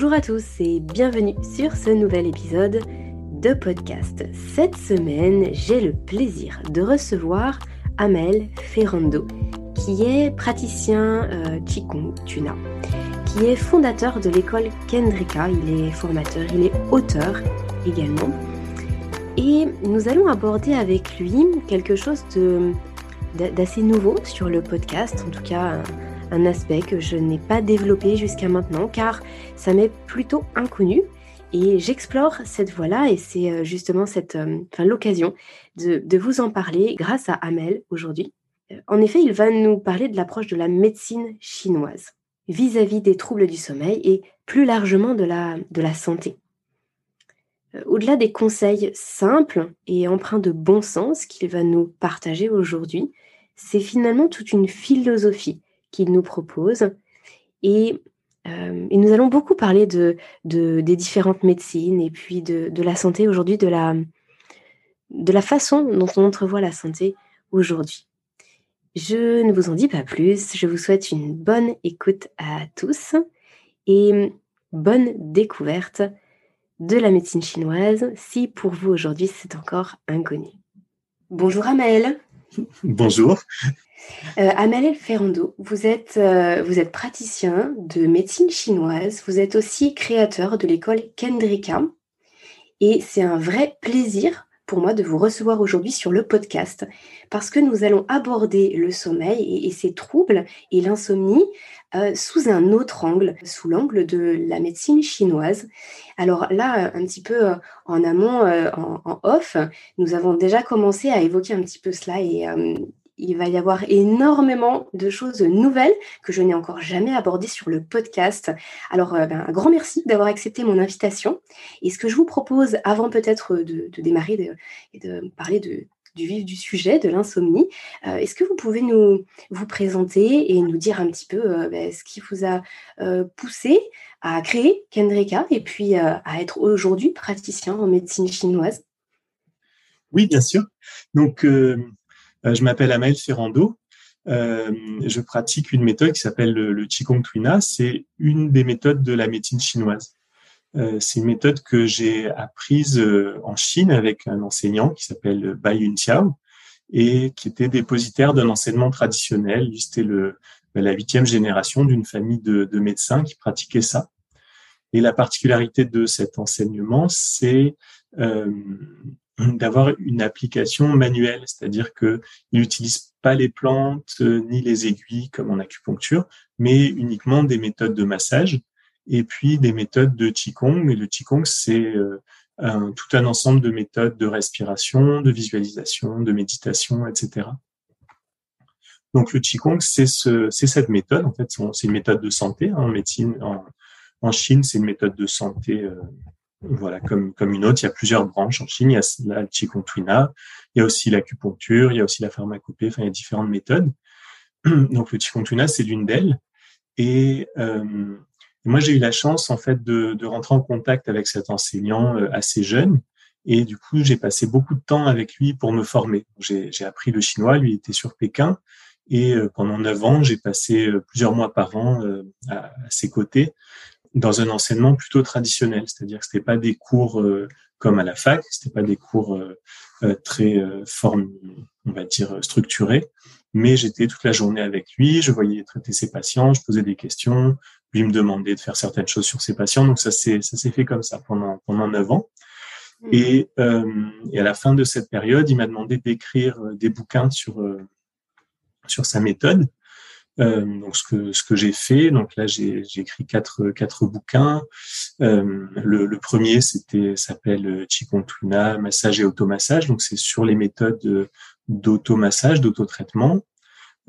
Bonjour à tous et bienvenue sur ce nouvel épisode de podcast. Cette semaine, j'ai le plaisir de recevoir Amel Ferrando, qui est praticien euh, Qigong Tuna, qui est fondateur de l'école Kendrika. Il est formateur, il est auteur également. Et nous allons aborder avec lui quelque chose d'assez nouveau sur le podcast, en tout cas un aspect que je n'ai pas développé jusqu'à maintenant car ça m'est plutôt inconnu. Et j'explore cette voie-là et c'est euh, justement cette, euh, l'occasion de, vous en parler grâce à Amel aujourd'hui. Euh, en effet, il va nous parler de l'approche de la médecine chinoise vis-à-vis des troubles du sommeil et plus largement de la, de la santé. Au-delà des conseils simples et empreints de bon sens qu'il va nous partager aujourd'hui, c'est finalement toute une philosophie qu'il nous propose. Et, euh, et, nous allons beaucoup parler de, de, des différentes médecines et puis de, la santé aujourd'hui, de la, de la façon dont on entrevoit la santé aujourd'hui. Je ne vous en dis pas plus, je vous souhaite une bonne écoute à tous et bonne découverte de la médecine chinoise si pour vous aujourd'hui c'est encore inconnu. Bonjour Amael. Bonjour. Euh, Amal Ferrando, vous êtes, euh, vous êtes praticien de médecine chinoise, vous êtes aussi créateur de l'école Kendrika et c'est un vrai plaisir pour moi de vous recevoir aujourd'hui sur le podcast parce que nous allons aborder le sommeil et, ses troubles et l'insomnie euh, sous un autre angle, sous l'angle de la médecine chinoise. Alors là, un petit peu en amont, en, en, off, nous avons déjà commencé à évoquer un petit peu cela et, il va y avoir énormément de choses nouvelles que je n'ai encore jamais abordées sur le podcast. Alors, euh, ben, un grand merci d'avoir accepté mon invitation. Et ce que je vous propose, avant peut-être de, démarrer et de parler du vif du sujet, de l'insomnie, euh, est-ce que vous pouvez nous vous présenter et nous dire un petit peu euh, ben, ce qui vous a poussé à créer Kendrika et puis à être aujourd'hui praticien en médecine chinoise? Oui, bien sûr. Donc, je m'appelle Amael Ferrando. Euh, je pratique une méthode qui s'appelle le, Qigong Tuina. C'est une des méthodes de la médecine chinoise. Euh, c'est une méthode que j'ai apprise en Chine avec un enseignant qui s'appelle Bai Yunqiao et qui était dépositaire d'un enseignement traditionnel. C'était le, ben, la huitième génération d'une famille de, de, médecins qui pratiquait ça. Et la particularité de cet enseignement, c'est euh, d'avoir une application manuelle, c'est-à-dire que il n'utilise pas les plantes euh, ni les aiguilles comme en acupuncture, mais uniquement des méthodes de massage et puis des méthodes de qigong. Et le qigong, c'est euh, tout un ensemble de méthodes de respiration, de visualisation, de méditation, etc. Donc le qigong, c'est ce, cette méthode. En fait, c'est une méthode de santé hein, en médecine. En, en Chine, c'est une méthode de santé euh, voilà, comme, comme une autre, il y a plusieurs branches en Chine. Il y a la Qigong il y a aussi l'acupuncture, il y a aussi la pharmacopée, enfin, il y a différentes méthodes. Donc, le Qigong c'est l'une d'elles. Et euh, moi, j'ai eu la chance, en fait, de, rentrer en contact avec cet enseignant euh, assez jeune. Et du coup, j'ai passé beaucoup de temps avec lui pour me former. J'ai appris le chinois, lui était sur Pékin. Et euh, pendant neuf ans, j'ai passé plusieurs mois par an à, ses côtés dans un enseignement plutôt traditionnel, c'est-à-dire que c'était pas des cours euh, comme à la fac, c'était pas des cours euh, euh très euh, form, on va dire structurés, mais j'étais toute la journée avec lui, je voyais traiter ses patients, je posais des questions, lui me demandait de faire certaines choses sur ses patients, donc ça s'est ça s'est fait comme ça pendant pendant neuf ans. Mmh. Et, et à la fin de cette période, il m'a demandé d'écrire des bouquins sur sur sa méthode. Euh, donc ce que ce que j'ai fait, donc là j'ai écrit quatre quatre bouquins. Euh, le, le, premier c'était s'appelle Qigong Tuna massage et automassage, donc c'est sur les méthodes d'automassage, d'autotraitement.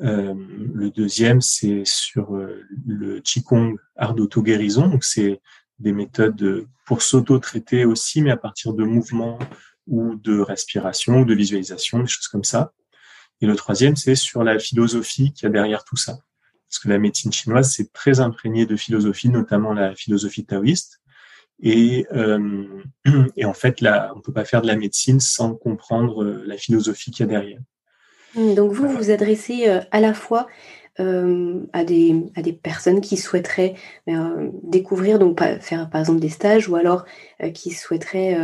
Euh, le deuxième c'est sur euh, le Qigong art d'auto-guérison, donc c'est des méthodes pour s'auto-traiter aussi, mais à partir de mouvements ou de respiration ou de visualisation, des choses comme ça. Et le troisième, c'est sur la philosophie qu'il y a derrière tout ça. Parce que la médecine chinoise, c'est très imprégné de philosophie, notamment la philosophie taoïste. Et, euh, et en fait, là, on peut pas faire de la médecine sans comprendre euh, la philosophie qu'il y a derrière. Donc vous, vous vous adressez euh, à la fois à, des, à des personnes qui souhaiteraient découvrir, donc faire par exemple des stages ou alors qui souhaiteraient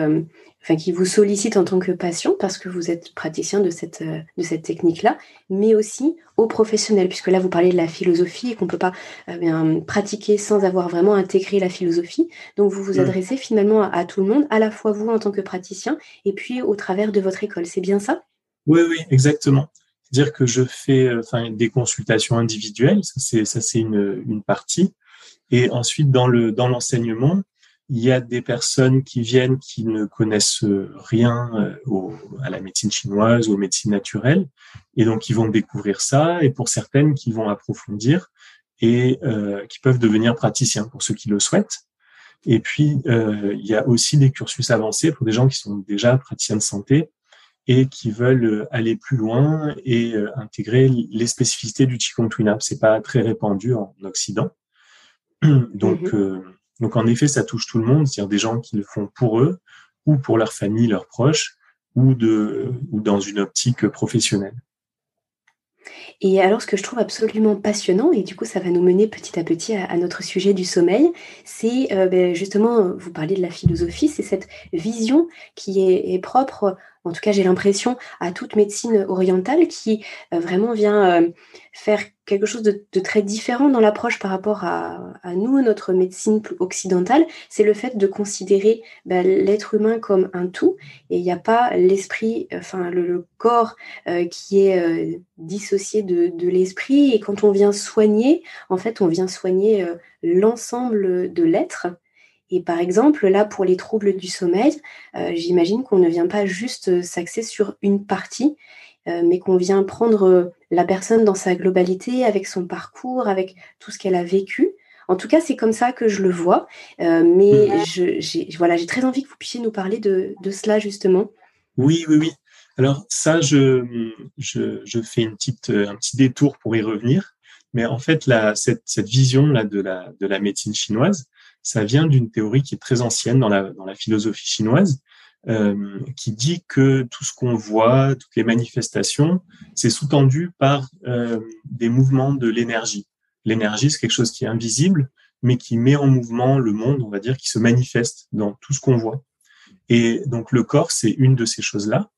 enfin, qui vous sollicite en tant que patient parce que vous êtes praticien de cette, euh, de cette technique-là, mais aussi aux professionnels, puisque là vous parlez de la philosophie et qu'on ne peut pas euh, pratiquer sans avoir vraiment intégré la philosophie. Donc vous vous mmh. adressez finalement à, tout le monde, à la fois vous en tant que praticien et puis au travers de votre école. C'est bien ça? Oui, oui, exactement. C'est-à-dire que je fais euh, enfin, des consultations individuelles, ça c'est, ça c'est une, une partie. Et ensuite, dans le dans l'enseignement, il y a des personnes qui viennent qui ne connaissent rien euh, à la médecine chinoise ou aux médecines naturelles, et donc ils vont découvrir ça. Et pour certaines, qui vont approfondir et euh, qui peuvent devenir praticiens pour ceux qui le souhaitent. Et puis euh, il y a aussi des cursus avancés pour des gens qui sont déjà praticiens de santé et qui veulent aller plus loin et intégrer les spécificités du Twin C'est pas très répandu en Occident. Donc, mm-hmm. Donc en effet, ça touche tout le monde, c'est-à-dire des gens qui le font pour eux ou pour leur famille, leurs proches, ou, de, ou dans une optique professionnelle. Et alors, ce que je trouve absolument passionnant, et du coup, ça va nous mener petit à petit à, notre sujet du sommeil, c'est euh, ben, justement, vous parlez de la philosophie, c'est cette vision qui est propre en tout cas j'ai l'impression, à toute médecine orientale qui euh, vraiment vient euh, faire quelque chose de, très différent dans l'approche par rapport à, nous, notre médecine occidentale, c'est le fait de considérer bah, l'être humain comme un tout. Et il n'y a pas l'esprit, enfin le, corps euh, qui est dissocié de, l'esprit. Et quand on vient soigner, en fait on vient soigner l'ensemble de l'être. Et par exemple, là, pour les troubles du sommeil, euh, j'imagine qu'on ne vient pas juste euh, s'axer sur une partie, euh, mais qu'on vient prendre la personne dans sa globalité, avec son parcours, avec tout ce qu'elle a vécu. En tout cas, c'est comme ça que je le vois. mais j'ai voilà, très envie que vous puissiez nous parler de, cela, justement. Oui, oui, oui. Alors ça, je, je, fais une petite, un petit détour pour y revenir. Mais en fait, la, cette, cette vision-là de la, de la médecine chinoise, ça vient d'une théorie qui est très ancienne dans la, dans la philosophie chinoise, euh, qui dit que tout ce qu'on voit, toutes les manifestations, c'est sous-tendu par euh, des mouvements de l'énergie. L'énergie, c'est quelque chose qui est invisible, mais qui met en mouvement le monde, on va dire, qui se manifeste dans tout ce qu'on voit. Et donc le corps, c'est une de ces choses-là.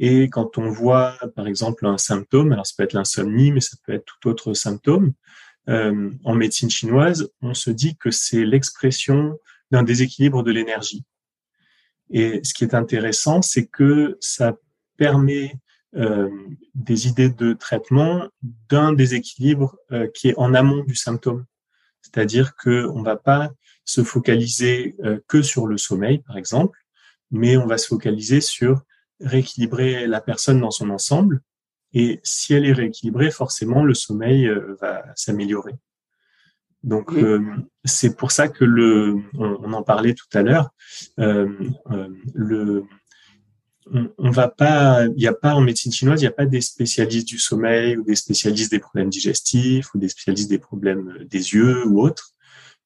Et quand on voit, par exemple, un symptôme, alors ça peut être l'insomnie, mais ça peut être tout autre symptôme, euh, en médecine chinoise, on se dit que c'est l'expression d'un déséquilibre de l'énergie. Et ce qui est intéressant, c'est que ça permet euh, des idées de traitement d'un déséquilibre euh, qui est en amont du symptôme. C'est-à-dire qu'on ne va pas se focaliser que sur le sommeil, par exemple, mais on va se focaliser sur rééquilibrer la personne dans son ensemble et si elle est rééquilibrée, forcément, le sommeil euh, va s'améliorer. Donc euh, c'est pour ça que le, on, en parlait tout à l'heure, euh, le, on, va pas, il n'y a pas en médecine chinoise, il n'y a pas des spécialistes du sommeil ou des spécialistes des problèmes digestifs ou des spécialistes des problèmes des yeux ou autres,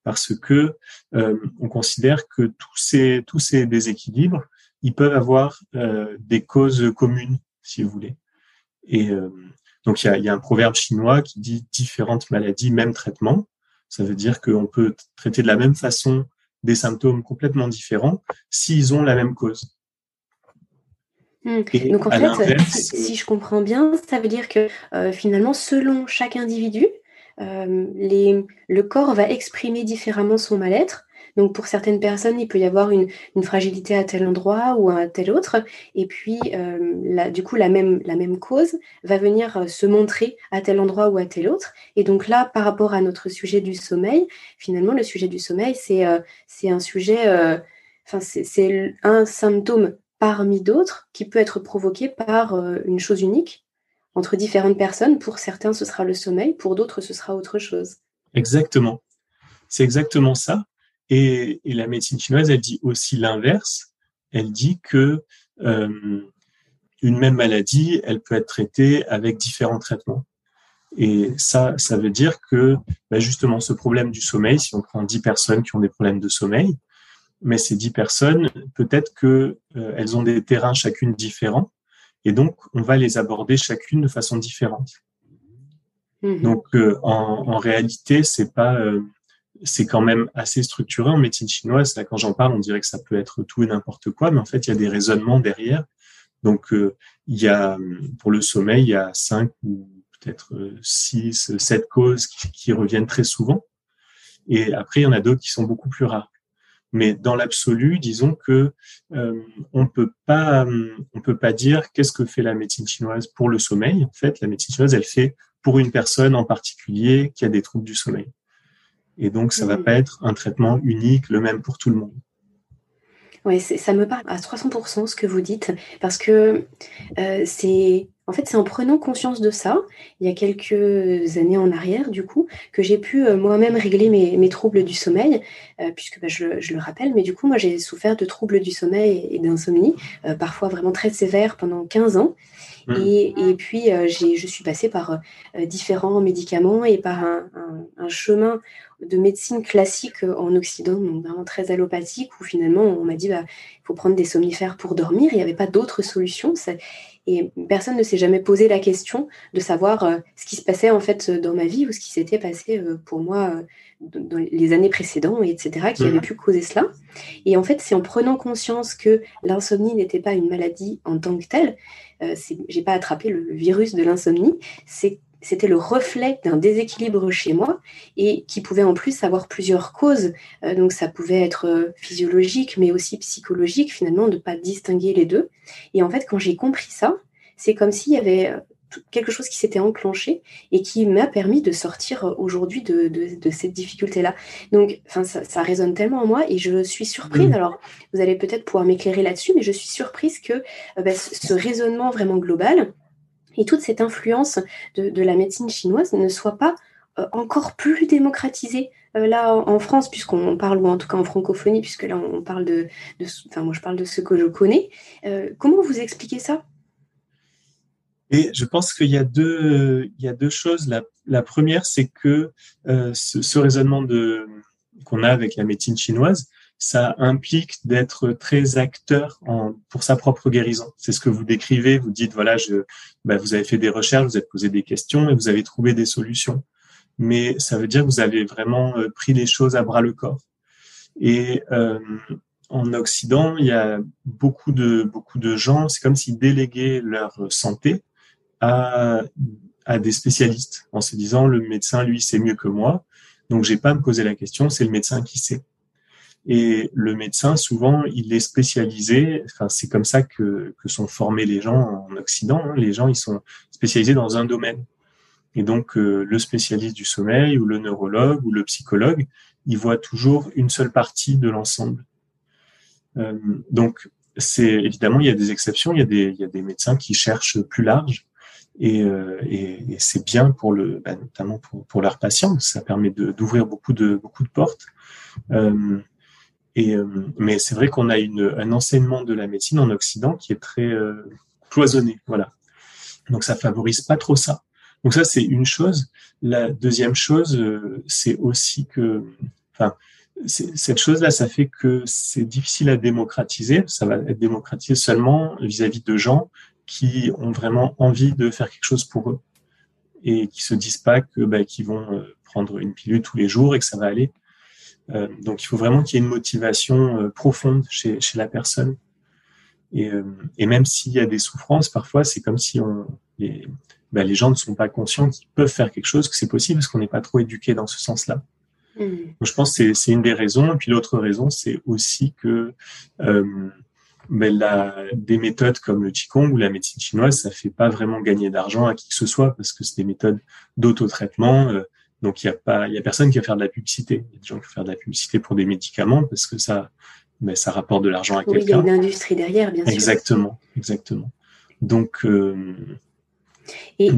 parce que on considère que tous ces tous ces déséquilibres, ils peuvent avoir des causes communes, si vous voulez. Et euh, donc, il y a, un proverbe chinois qui dit différentes maladies, même traitement. Ça veut dire qu'on peut traiter de la même façon des symptômes complètement différents s'ils ont la même cause. Donc en fait, si, je comprends bien, ça veut dire que euh, finalement, selon chaque individu, euh, les, le corps va exprimer différemment son mal-être donc pour certaines personnes, il peut y avoir une, fragilité à tel endroit ou à tel autre. Et puis, euh, du coup, la même, cause va venir euh, se montrer à tel endroit ou à tel autre. Et donc là, par rapport à notre sujet du sommeil, finalement, le sujet du sommeil, c'est euh, un sujet, c'est un symptôme parmi d'autres qui peut être provoqué par une chose unique entre différentes personnes. Pour certains, ce sera le sommeil, pour d'autres, ce sera autre chose. Exactement. C'est exactement ça. Et, la médecine chinoise, elle dit aussi l'inverse. Elle dit que euh, une même maladie, elle peut être traitée avec différents traitements. Et ça, ça veut dire que bah, justement ce problème du sommeil, si on prend 10 personnes qui ont des problèmes de sommeil, mais ces 10 personnes, peut-être que euh, elles ont des terrains chacune différents, et donc on va les aborder chacune de façon différente. Mhm. Donc, euh, en, réalité, c'est pas, euh, c'est quand même assez structuré en médecine chinoise. Là, quand j'en parle, on dirait que ça peut être tout et n'importe quoi, mais en fait, il y a des raisonnements derrière. Donc, euh, il y a, pour le sommeil, il y a cinq ou peut-être six, sept causes qui, qui, reviennent très souvent. Et après, il y en a d'autres qui sont beaucoup plus rares. Mais dans l'absolu, disons que euh, on peut pas, on peut pas dire qu'est-ce que fait la médecine chinoise pour le sommeil. En fait, la médecine chinoise, elle fait pour une personne en particulier qui a des troubles du sommeil. Et donc, ça va mmh. pas être un traitement unique, le même pour tout le monde. Oui, ça me parle à 300% ce que vous dites, parce que euh, c'est en fait, c'est en prenant conscience de ça, il y a quelques années en arrière, du coup, que j'ai pu euh, moi-même régler mes, troubles du sommeil, euh, puisque bah, je, le rappelle, mais du coup, moi, j'ai souffert de troubles du sommeil et d'insomnie, parfois vraiment très sévères pendant 15 ans. Mmh. Et, puis, je suis passée par différents médicaments et par un, un chemin de médecine classique euh, en Occident, donc vraiment très allopathique, où finalement on m'a dit bah, il faut prendre des somnifères pour dormir, il n'y avait pas d'autre solution. Et personne ne s'est jamais posé la question de savoir euh, ce qui se passait en fait dans ma vie ou ce qui s'était passé euh, pour moi dans les années précédentes, etc., qui avait mhm. pu causer cela. Et en fait, c'est en prenant conscience que l'insomnie n'était pas une maladie en tant que telle, euh, j'ai pas attrapé le virus de l'insomnie, c'est c'était le reflet d'un déséquilibre chez moi et qui pouvait en plus avoir plusieurs causes. Euh, donc ça pouvait être euh, physiologique, mais aussi psychologique, finalement, de ne pas distinguer les deux. Et en fait, quand j'ai compris ça, c'est comme s'il y avait euh, quelque chose qui s'était enclenché et qui m'a permis de sortir aujourd'hui de, cette difficulté-là. Donc, enfin, ça, résonne tellement en moi et je suis surprise. Mmh. Alors, vous allez peut-être pouvoir m'éclairer là-dessus, mais je suis surprise que bah, ce raisonnement vraiment global, et toute cette influence de, la médecine chinoise ne soit pas euh, encore plus démocratisée euh, là en France, puisqu'on parle, ou en tout cas en francophonie, puisque là on parle de, enfin moi je parle de ce que je connais. Euh, comment vous expliquez ça? Et je pense qu'il y a deux, il y a deux choses. La, première, c'est que ce, ce, raisonnement de qu'on a avec la médecine chinoise, ça implique d'être très acteur en, pour sa propre guérison. C'est ce que vous décrivez. Vous dites, voilà, je, bah, vous avez fait des recherches, vous avez posé des questions et vous avez trouvé des solutions. Mais ça veut dire que vous avez vraiment euh, pris les choses à bras le corps. Et euh, en Occident, il y a beaucoup de beaucoup de gens. C'est comme s'ils déléguaient leur santé à à des spécialistes en se disant le médecin lui sait mieux que moi, donc j'ai pas à me poser la question, c'est le médecin qui sait. Et le médecin, souvent, il est spécialisé. Enfin, c'est comme ça que, sont formés les gens en Occident. Hein. Les gens, ils sont spécialisés dans un domaine. Et donc, euh, le spécialiste du sommeil ou le neurologue ou le psychologue, il voit toujours une seule partie de l'ensemble. Euh, donc, c'est évidemment, il y a des exceptions. Il y a des, médecins qui cherchent plus large. Et, euh, c'est bien pour le, bah, notamment pour, pour leurs patients. Ça permet d'ouvrir beaucoup de, beaucoup de portes. Euh, mais c'est vrai qu'on a un enseignement de la médecine en Occident qui est très euh, cloisonné, voilà. Donc ça favorise pas trop ça. Donc ça c'est une chose. La deuxième chose, euh, c'est aussi que, enfin, cette chose-là, ça fait que c'est difficile à démocratiser. Ça va être démocratisé seulement vis-à-vis de gens qui ont vraiment envie de faire quelque chose pour eux et qui se disent pas que bah, qu'ils vont prendre une pilule tous les jours et que ça va aller. Euh, donc il faut vraiment qu'il y ait une motivation euh, profonde chez, chez, la personne. Et, euh, et même s'il y a des souffrances, parfois c'est comme si on, les, ben, les gens ne sont pas conscients qu'ils peuvent faire quelque chose, que c'est possible, parce qu'on n'est pas trop éduqué dans ce sens-là. Mmh. Donc, je pense que c'est une des raisons. Et puis l'autre raison, c'est aussi que ben, la, des méthodes comme le Qigong ou la médecine chinoise, ça fait pas vraiment gagner d'argent à qui que ce soit, parce que c'est des méthodes d'autotraitement. Euh, donc, il y a pas, il y a personne qui va faire de la publicité. Il y a des gens qui vont faire de la publicité pour des médicaments parce que ça, mais ça rapporte de l'argent à quelqu'un. il y a une industrie derrière, bien sûr. Exactement, exactement. Donc, euh, et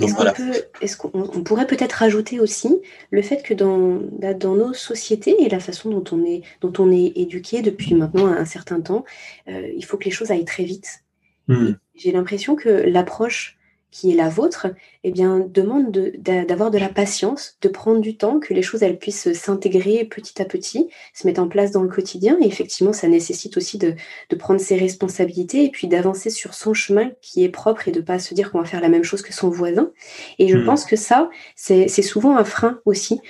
est-ce qu'on on pourrait peut-être rajouter aussi le fait que dans, dans nos sociétés et la façon dont on est, dont on est éduqué depuis maintenant un certain temps, euh, il faut que les choses aillent très vite. Hmm. J'ai l'impression que l'approche qui est la vôtre, eh bien, demande d'avoir de, la patience, de prendre du temps, que les choses elles puissent s'intégrer petit à petit, se mettre en place dans le quotidien. Et effectivement, ça nécessite aussi de, prendre ses responsabilités et puis d'avancer sur son chemin qui est propre et de pas se dire qu'on va faire la même chose que son voisin. Et je mmh. pense que ça, c'est souvent un frein aussi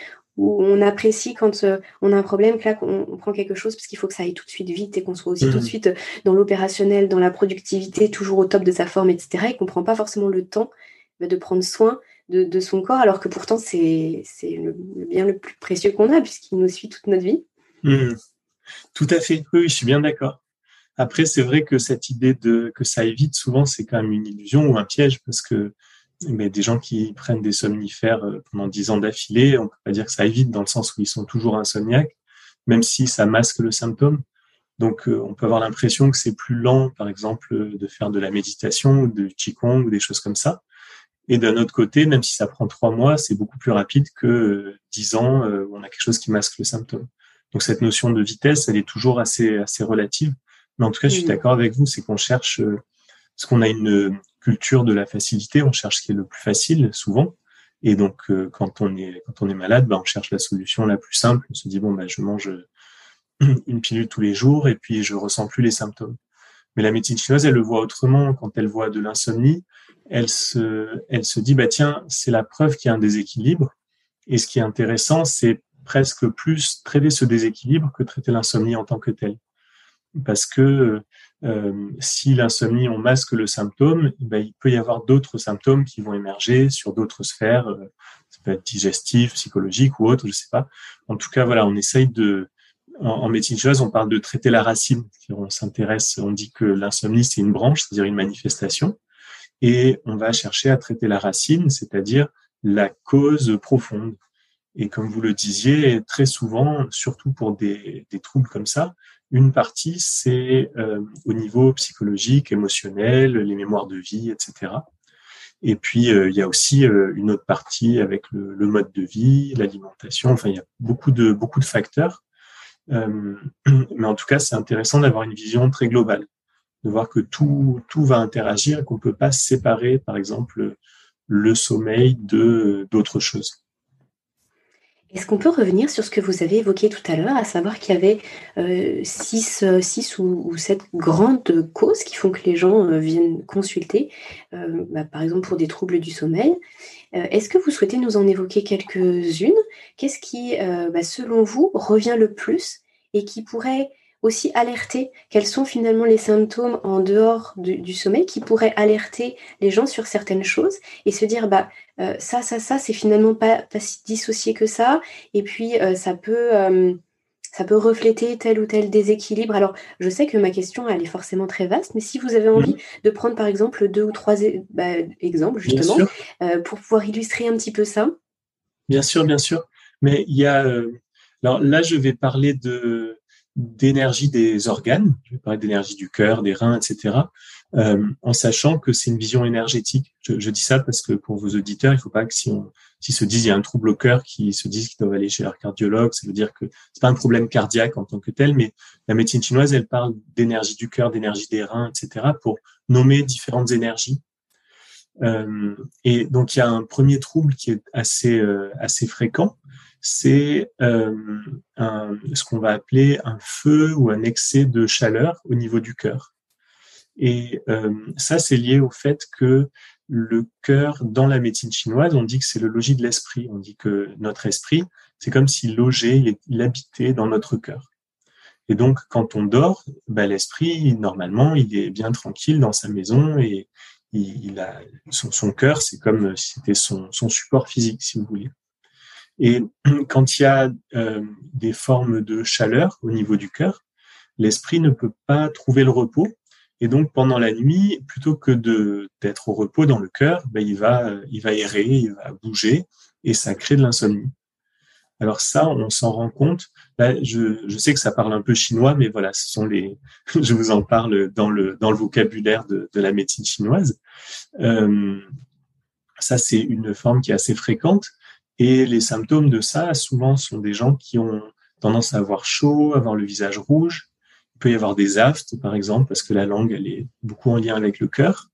où on apprécie quand euh, on a un problème, que là, on, prend quelque chose parce qu'il faut que ça aille tout de suite vite et qu'on soit aussi tout de mmh. suite dans l'opérationnel, dans la productivité, toujours au top de sa forme, etc. Et qu'on ne prend pas forcément le temps bah, de prendre soin de, son corps, alors que pourtant, c'est le, bien le plus précieux qu'on a puisqu'il nous suit toute notre vie. Mmh. Tout à fait, oui, je suis bien d'accord. Après, c'est vrai que cette idée de que ça aille vite, souvent, c'est quand même une illusion ou un piège parce que mais des gens qui prennent des somnifères euh, pendant dix ans d'affilée, on peut pas dire que ça évite dans le sens où ils sont toujours insomniaques, même si ça masque le symptôme. Donc, euh, on peut avoir l'impression que c'est plus lent, par exemple, de faire de la méditation ou du qigong ou des choses comme ça. Et d'un autre côté, même si ça prend trois mois, c'est beaucoup plus rapide que euh, dix ans où on a quelque chose qui masque le symptôme. Donc, cette notion de vitesse, elle est toujours assez, assez relative. Mais en tout cas, je suis d'accord avec vous, c'est qu'on cherche, ce qu'on a une, culture de la facilité, on cherche ce qui est le plus facile souvent. Et donc, euh, quand on est quand on est malade, bah, on cherche la solution la plus simple. On se dit bon, bah, je mange une pilule tous les jours et puis je ressens plus les symptômes. Mais la médecine chinoise, elle le voit autrement. Quand elle voit de l'insomnie, elle se elle se dit bah tiens, c'est la preuve qu'il y a un déséquilibre. Et ce qui est intéressant, c'est presque plus traiter ce déséquilibre que traiter l'insomnie en tant que telle. Parce que euh, si l'insomnie, on masque le symptôme, eh ben, il peut y avoir d'autres symptômes qui vont émerger sur d'autres sphères, euh, ça peut être digestif, psychologique ou autre, je sais pas. En tout cas, voilà, on essaye de, en, médecine chinoise, on parle de traiter la racine. On s'intéresse, on dit que l'insomnie, c'est une branche, c'est-à-dire une manifestation, et on va chercher à traiter la racine, c'est-à-dire la cause profonde. Et comme vous le disiez, très souvent, surtout pour des, des troubles comme ça, une partie, c'est euh, au niveau psychologique, émotionnel, les mémoires de vie, etc. Et puis, euh, il y a aussi euh, une autre partie avec le, le mode de vie, l'alimentation. Enfin, il y a beaucoup de, beaucoup de facteurs. mais en tout cas, c'est intéressant d'avoir une vision très globale, de voir que tout, tout va interagir, qu'on ne peut pas séparer, par exemple, le sommeil de d'autres choses. Est-ce qu'on peut revenir sur ce que vous avez évoqué tout à l'heure, à savoir qu'il y avait euh, six, euh, six ou, sept grandes causes qui font que les gens euh, viennent consulter, bah, par exemple pour des troubles du sommeil. Est-ce que vous souhaitez nous en évoquer quelques-unes? Qu'est-ce qui, bah, selon vous, revient le plus et qui pourrait aussi alerter quels sont finalement les symptômes en dehors du, sommeil qui pourraient alerter les gens sur certaines choses et se dire bah euh, ça ça ça c'est finalement pas, pas si dissocié que ça et puis euh, ça peut euh, ça peut refléter tel ou tel déséquilibre. Alors, je sais que ma question, elle est forcément très vaste, mais si vous avez envie de prendre, par exemple, deux ou trois bah, exemples, justement, pour pouvoir illustrer un petit peu ça. Bien sûr, bien sûr. Mais il y a... alors là, je vais parler de, d'énergie des organes, je vais parler d'énergie du cœur, des reins, etc., euh, en sachant que c'est une vision énergétique. Je, dis ça parce que pour vos auditeurs, il ne faut pas que si on s'ils se disent il y a un trouble au cœur, qu'ils se disent qu'ils doivent aller chez leur cardiologue, ça veut dire que c'est pas un problème cardiaque en tant que tel, mais la médecine chinoise, elle parle d'énergie du cœur, d'énergie des reins, etc., pour nommer différentes énergies. Euh, et donc il y a un premier trouble qui est assez euh, assez fréquent, c'est euh, ce qu'on va appeler un feu ou un excès de chaleur au niveau du cœur. Et euh, ça, c'est lié au fait que le cœur, dans la médecine chinoise, on dit que c'est le logis de l'esprit. On dit que notre esprit, c'est comme s'il logeait, il habitait dans notre cœur. Et donc, quand on dort, bah, l'esprit, normalement, il est bien tranquille dans sa maison et il, a son, cœur, c'est comme si c'était son support physique, si vous voulez. Et quand il y a euh, des formes de chaleur au niveau du cœur, l'esprit ne peut pas trouver le repos. Et donc pendant la nuit, plutôt que d'être au repos dans le cœur, ben, il va il va errer, il va bouger et ça crée de l'insomnie. Alors ça, on s'en rend compte. Ben, je, je, sais que ça parle un peu chinois, mais voilà, ce sont les. je vous en parle dans le dans le vocabulaire de, de la médecine chinoise. Euh, ça, c'est une forme qui est assez fréquente. Et les symptômes de ça, souvent, sont des gens qui ont tendance à avoir chaud, avoir le visage rouge. Il peut y avoir des aftes, par exemple, parce que la langue, elle est beaucoup en lien avec le cœur.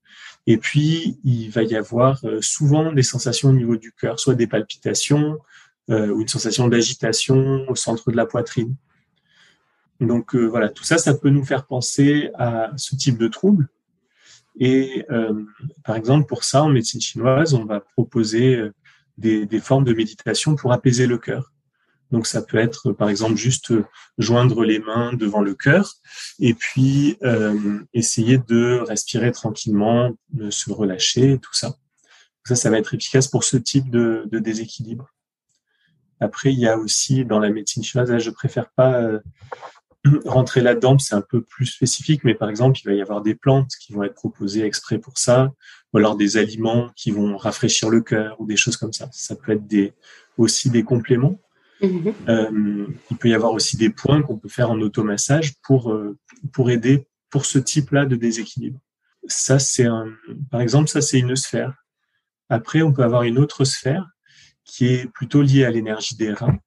Et puis, il va y avoir souvent des sensations au niveau du cœur, soit des palpitations ou une sensation d'agitation au centre de la poitrine. Donc voilà, tout ça, ça peut nous faire penser à ce type de trouble. Et par exemple, pour ça, en médecine chinoise, on va proposer des, des formes de méditation pour apaiser le cœur. Donc ça peut être par exemple juste joindre les mains devant le cœur et puis euh, essayer de respirer tranquillement, de se relâcher, tout ça. Ça, ça va être efficace pour ce type de, de déséquilibre. Après, il y a aussi dans la médecine chinoise, je préfère pas euh, rentrer là-dedans, c'est un peu plus spécifique, mais par exemple, il va y avoir des plantes qui vont être proposées exprès pour ça, ou alors des aliments qui vont rafraîchir le cœur, ou des choses comme ça. Ça peut être des, aussi des compléments. Mhm. Euh, il peut y avoir aussi des points qu'on peut faire en automassage pour, euh, pour aider pour ce type-là de déséquilibre. Ça, c'est un, par exemple, ça, c'est une sphère. Après, on peut avoir une autre sphère qui est plutôt liée à l'énergie des reins.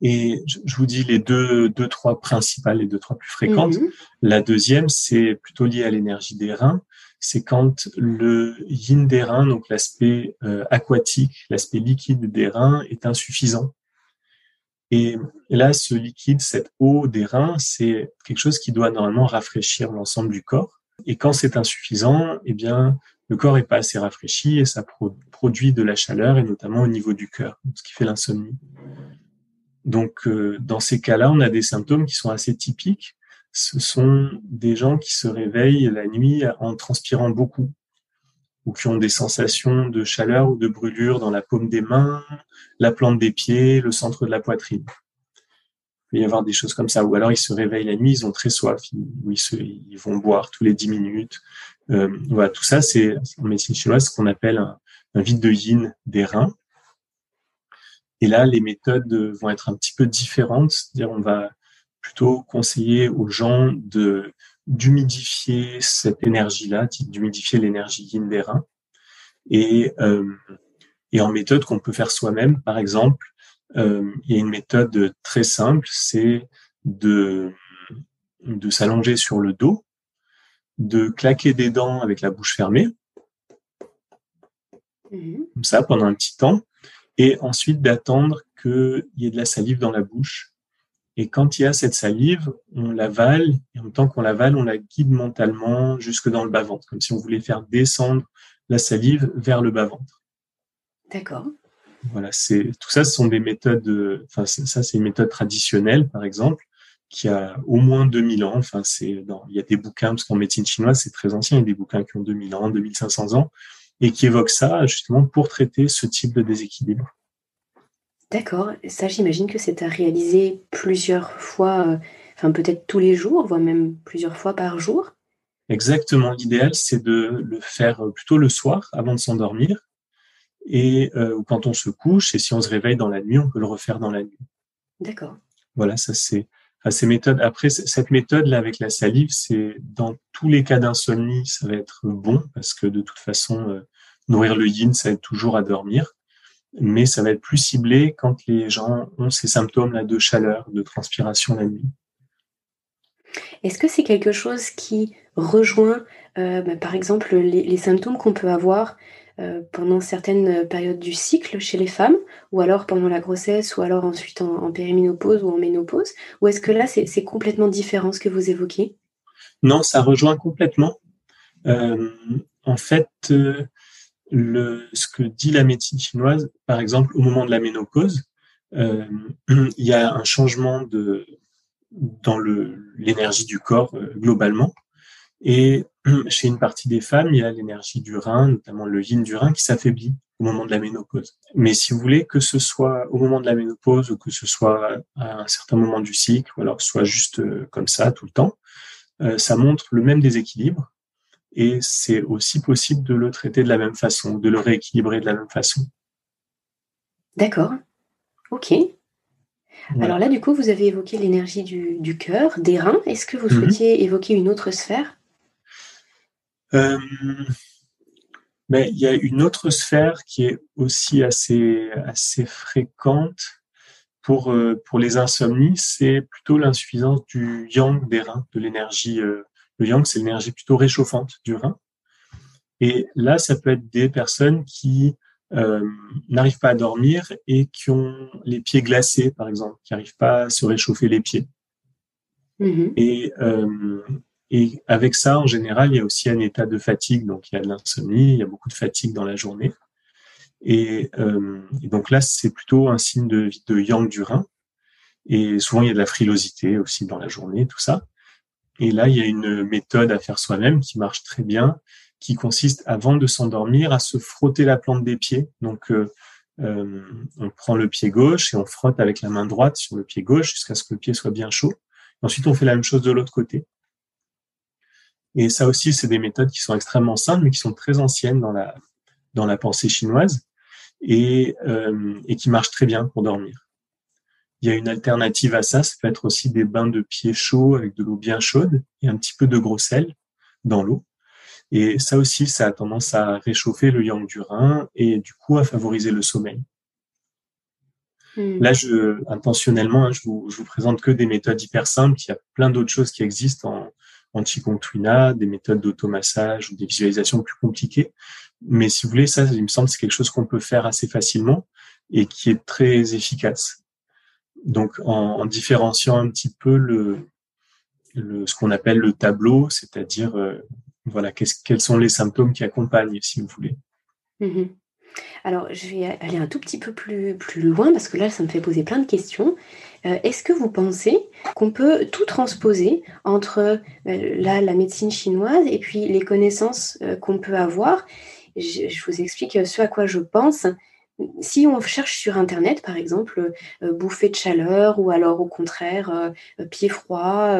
Et je vous dis les deux, deux, trois principales, les deux, trois plus fréquentes. Mhm. La deuxième, c'est plutôt lié à l'énergie des reins c'est quand le yin des reins, donc l'aspect euh, aquatique, l'aspect liquide des reins, est insuffisant. Et là, ce liquide, cette eau des reins, c'est quelque chose qui doit normalement rafraîchir l'ensemble du corps. Et quand c'est insuffisant, eh bien, le corps n'est pas assez rafraîchi et ça produit de la chaleur, et notamment au niveau du cœur, ce qui fait l'insomnie. Donc, euh, dans ces cas-là, on a des symptômes qui sont assez typiques ce sont des gens qui se réveillent la nuit en transpirant beaucoup ou qui ont des sensations de chaleur ou de brûlure dans la paume des mains, la plante des pieds, le centre de la poitrine. Il peut y avoir des choses comme ça. Ou alors ils se réveillent la nuit, ils ont très soif, ils, ils, vont boire tous les dix minutes. Euh, voilà, tout ça, c'est en médecine chinoise ce qu'on appelle un vide de yin des reins. Et là, les méthodes vont être un petit peu différentes. C'est-à-dire, on va plutôt conseiller aux gens de d'humidifier cette énergie-là, d'humidifier l'énergie yin des reins. Et, euh, et en méthode qu'on peut faire soi-même, par exemple, euh, il y a une méthode très simple, c'est de, de s'allonger sur le dos, de claquer des dents avec la bouche fermée, mmh. comme ça pendant un petit temps, et ensuite d'attendre qu'il y ait de la salive dans la bouche et quand il y a cette salive, on l'avale, et en même temps qu'on l'avale, on la guide mentalement jusque dans le bas-ventre, comme si on voulait faire descendre la salive vers le bas-ventre. D'accord. Voilà, c'est tout ça, ce sont des méthodes. Enfin, ça, c'est une méthode traditionnelle, par exemple, qui a au moins 2000 ans. Enfin, c'est il y a des bouquins parce qu'en médecine chinoise, c'est très ancien. Il y a des bouquins qui ont 2000 ans, 2500 ans, et qui évoquent ça justement pour traiter ce type de déséquilibre. D'accord. Ça, j'imagine que c'est à réaliser plusieurs fois, euh, enfin peut-être tous les jours, voire même plusieurs fois par jour. Exactement. L'idéal, c'est de le faire plutôt le soir, avant de s'endormir, et euh, quand on se couche. Et si on se réveille dans la nuit, on peut le refaire dans la nuit. D'accord. Voilà, ça c'est Après, cette méthode là avec la salive, c'est dans tous les cas d'insomnie, ça va être bon parce que de toute façon, euh, nourrir le yin, ça aide toujours à dormir mais ça va être plus ciblé quand les gens ont ces symptômes-là de chaleur, de transpiration la nuit. Est-ce que c'est quelque chose qui rejoint, euh, bah, par exemple, les, symptômes qu'on peut avoir euh, pendant certaines périodes du cycle chez les femmes, ou alors pendant la grossesse, ou alors ensuite en, périménopause ou en ménopause Ou est-ce que là, c'est complètement différent ce que vous évoquez Non, ça rejoint complètement. Euh, en fait, ce que dit la médecine chinoise, par exemple, au moment de la ménopause, euh, il y a un changement dans l'énergie du corps euh, globalement. Et chez une partie des femmes, il y a l'énergie du rein, notamment le yin du rein, qui s'affaiblit au moment de la ménopause. Mais si vous voulez que ce soit au moment de la ménopause ou que ce soit à un certain moment du cycle, ou alors soit juste euh, comme ça tout le temps, ça montre le même déséquilibre et c'est aussi possible de le traiter de la même façon, de le rééquilibrer de la même façon. D'accord. Ok. Alors là, du coup, vous avez évoqué l'énergie du, cœur, des reins. Est-ce que vous mhm. souhaitiez évoquer une autre sphère? Euh, mais il y a une autre sphère qui est aussi assez, assez fréquente pour, euh, pour les insomnies, c'est plutôt l'insuffisance du yang des reins, de l'énergie euh, le yang, c'est l'énergie plutôt réchauffante du rein. Et là, ça peut être des personnes qui euh, n'arrivent pas à dormir et qui ont les pieds glacés, par exemple, qui n'arrivent pas à se réchauffer les pieds. Mm-hmm. Et, et avec ça, en général, il y a aussi un état de fatigue, donc il y a de l'insomnie, il y a beaucoup de fatigue dans la journée. Et, euh, donc là, c'est plutôt un signe de, de yang du rein. Et souvent, il y a de la frilosité aussi dans la journée, tout ça. Et là, il y a une méthode à faire soi-même qui marche très bien, qui consiste, avant de s'endormir, à se frotter la plante des pieds. Donc, euh, euh, on prend le pied gauche et on frotte avec la main droite sur le pied gauche jusqu'à ce que le pied soit bien chaud. Ensuite, on fait la même chose de l'autre côté. Et ça aussi, c'est des méthodes qui sont extrêmement simples, mais qui sont très anciennes dans la, dans la pensée chinoise et, euh, et qui marchent très bien pour dormir. Il y a une alternative à ça, ça peut être aussi des bains de pieds chauds avec de l'eau bien chaude et un petit peu de gros sel dans l'eau. Et ça aussi, ça a tendance à réchauffer le yang du rein et du coup à favoriser le sommeil. Hmm. Là, je, intentionnellement, hein, je, vous, je vous présente que des méthodes hyper simples. Il y a plein d'autres choses qui existent en, Tuina, des méthodes d'automassage ou des visualisations plus compliquées. Mais si vous voulez, ça, il me semble, c'est quelque chose qu'on peut faire assez facilement et qui est très efficace. Donc, en, en différenciant un petit peu le, ce qu'on appelle le tableau, c'est-à-dire euh, voilà, quels sont les symptômes qui accompagnent, si vous voulez. Mmh Alors, je vais aller un tout petit peu plus, plus loin parce que là, ça me fait poser plein de questions. Euh, est-ce que vous pensez qu'on peut tout transposer entre euh, la médecine chinoise et puis les connaissances euh, qu'on peut avoir? Je, je, vous explique ce à quoi je pense si on cherche sur Internet, par exemple, bouffée de chaleur ou alors au contraire pied froid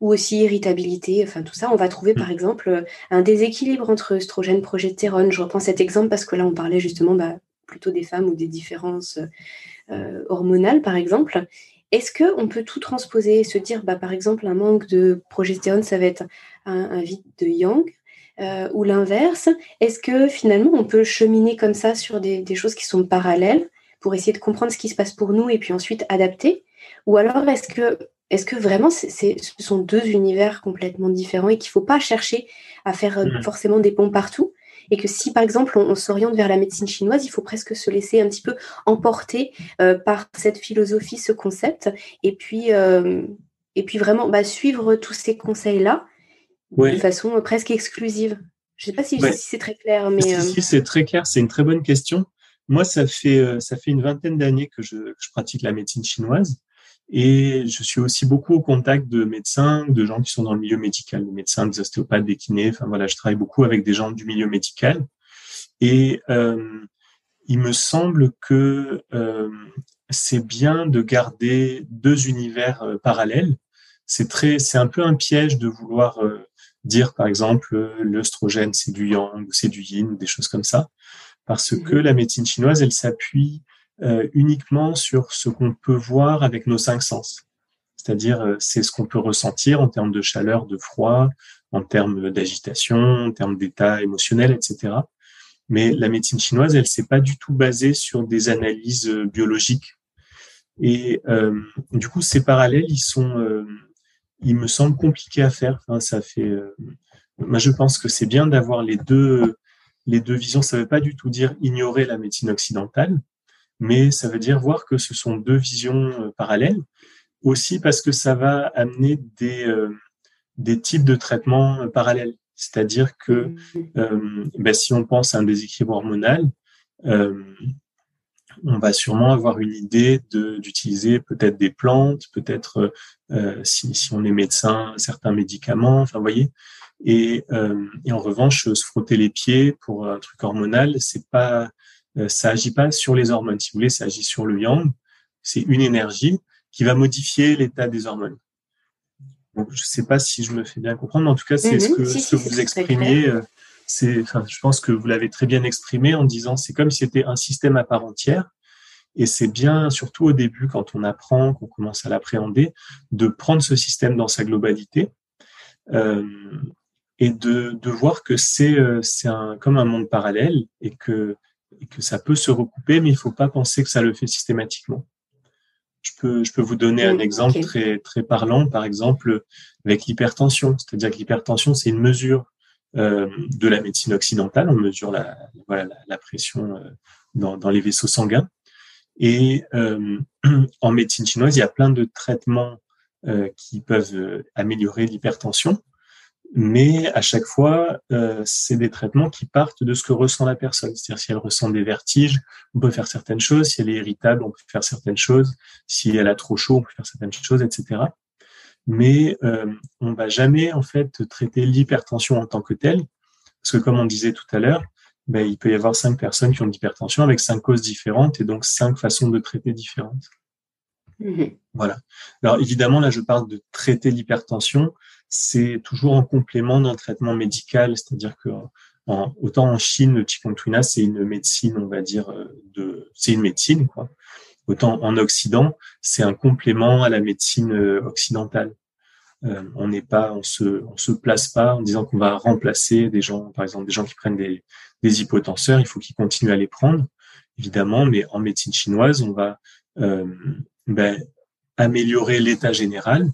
ou aussi irritabilité, enfin tout ça, on va trouver par mmh. exemple un déséquilibre entre œstrogène, progestérone. Je reprends cet exemple parce que là on parlait justement bah, plutôt des femmes ou des différences hormonales par exemple. Est-ce qu'on peut tout transposer, se dire bah, par exemple un manque de progestérone, ça va être un, un vide de yang euh, ou l'inverse Est-ce que finalement on peut cheminer comme ça sur des, choses qui sont parallèles pour essayer de comprendre ce qui se passe pour nous et puis ensuite adapter? Ou alors est-ce que, est que vraiment ce sont deux univers complètement différents et qu'il ne faut pas chercher à faire euh, mmh. forcément des ponts partout? Et que si par exemple on, s'oriente vers la médecine chinoise, il faut presque se laisser un petit peu emporter euh, par cette philosophie, ce concept, et puis, et puis vraiment bah, suivre tous ces conseils-là de façon presque exclusive. Je ne sais pas si, c'est très clair, mais si, euh, c'est très clair. C'est une très bonne question. Moi, ça fait euh, ça fait une vingtaine d'années que je, je, pratique la médecine chinoise et je suis aussi beaucoup au contact de médecins, de gens qui sont dans le milieu médical, des médecins, des ostéopathes, des kinés. Enfin voilà, je travaille beaucoup avec des gens du milieu médical et euh, il me semble que euh, c'est bien de garder deux univers euh, parallèles. C'est très, c'est un peu un piège de vouloir dire par exemple l'œstrogène c'est du yang, c'est du yin, des choses comme ça, parce mhm. que la médecine chinoise elle s'appuie euh, uniquement sur ce qu'on peut voir avec nos cinq sens. C'est-à-dire, euh, c'est ce qu'on peut ressentir en termes de chaleur, de froid, en termes d'agitation, en termes d'état émotionnel, etc. Mais la médecine chinoise, elle s'est pas du tout basée sur des analyses euh, biologiques. Et euh, du coup, ces parallèles, ils sont, il me semble compliqué à faire. Enfin, ça fait. Euh, moi, je pense que c'est bien d'avoir les deux les deux visions. Ça ne veut pas du tout dire ignorer la médecine occidentale, mais ça veut dire voir que ce sont deux visions euh, parallèles. Aussi parce que ça va amener des euh, des types de traitements parallèles. C'est-à-dire que mmh. ben, si on pense à un déséquilibre hormonal, on va sûrement avoir une idée d'utiliser peut-être des plantes, peut-être euh, si, si, on est médecin, certains médicaments, enfin vous voyez. Et, euh, et, en revanche, se frotter les pieds pour un truc hormonal, c'est pas, euh, ça agit pas sur les hormones. Si vous voulez, ça agit sur le yang. C'est une énergie qui va modifier l'état des hormones. Donc, je sais pas si je me fais bien comprendre, mais en tout cas, c'est ce mhm. que, ce vous exprimiez. Euh, c'est, enfin, je pense que vous l'avez très bien exprimé en disant, c'est comme si c'était un système à part entière et c'est bien, surtout au début, quand on apprend, qu'on commence à l'appréhender, de prendre ce système dans sa globalité euh, et de, de, voir que c'est euh, c'est un, comme un monde parallèle et que, et que ça peut se recouper, mais il faut pas penser que ça le fait systématiquement. Je peux, je peux vous donner un exemple très, très parlant, par exemple, avec l'hypertension. C'est-à-dire que l'hypertension, c'est une mesure de la médecine occidentale. On mesure la, voilà, la, pression dans, dans, les vaisseaux sanguins. Et en médecine chinoise, il y a plein de traitements qui peuvent améliorer l'hypertension mais à chaque fois, euh, c'est des traitements qui partent de ce que ressent la personne. C'est-à-dire si elle ressent des vertiges, on peut faire certaines choses. Si elle est irritable, on peut faire certaines choses. Si elle a trop chaud, on peut faire certaines choses, etc. Mais euh, on va jamais en fait traiter l'hypertension en tant que telle, parce que comme on disait tout à l'heure, ben, il peut y avoir cinq personnes qui ont de l'hypertension avec cinq causes différentes et donc cinq façons de traiter différentes. Mmh voilà. Alors évidemment, là, je parle de traiter l'hypertension c'est toujours en complément d'un traitement médical, c'est-à-dire que en, autant en Chine, le chikungunya, c'est une médecine, on va dire, euh, de, c'est une médecine, quoi. Autant en Occident, c'est un complément à la médecine euh, occidentale. Euh, on n'est pas, on se, on se place pas en disant qu'on va remplacer des gens, par exemple, des gens qui prennent des, des hypotenseurs, il faut qu'ils continuent à les prendre, évidemment, mais en médecine chinoise, on va ben, améliorer l'état général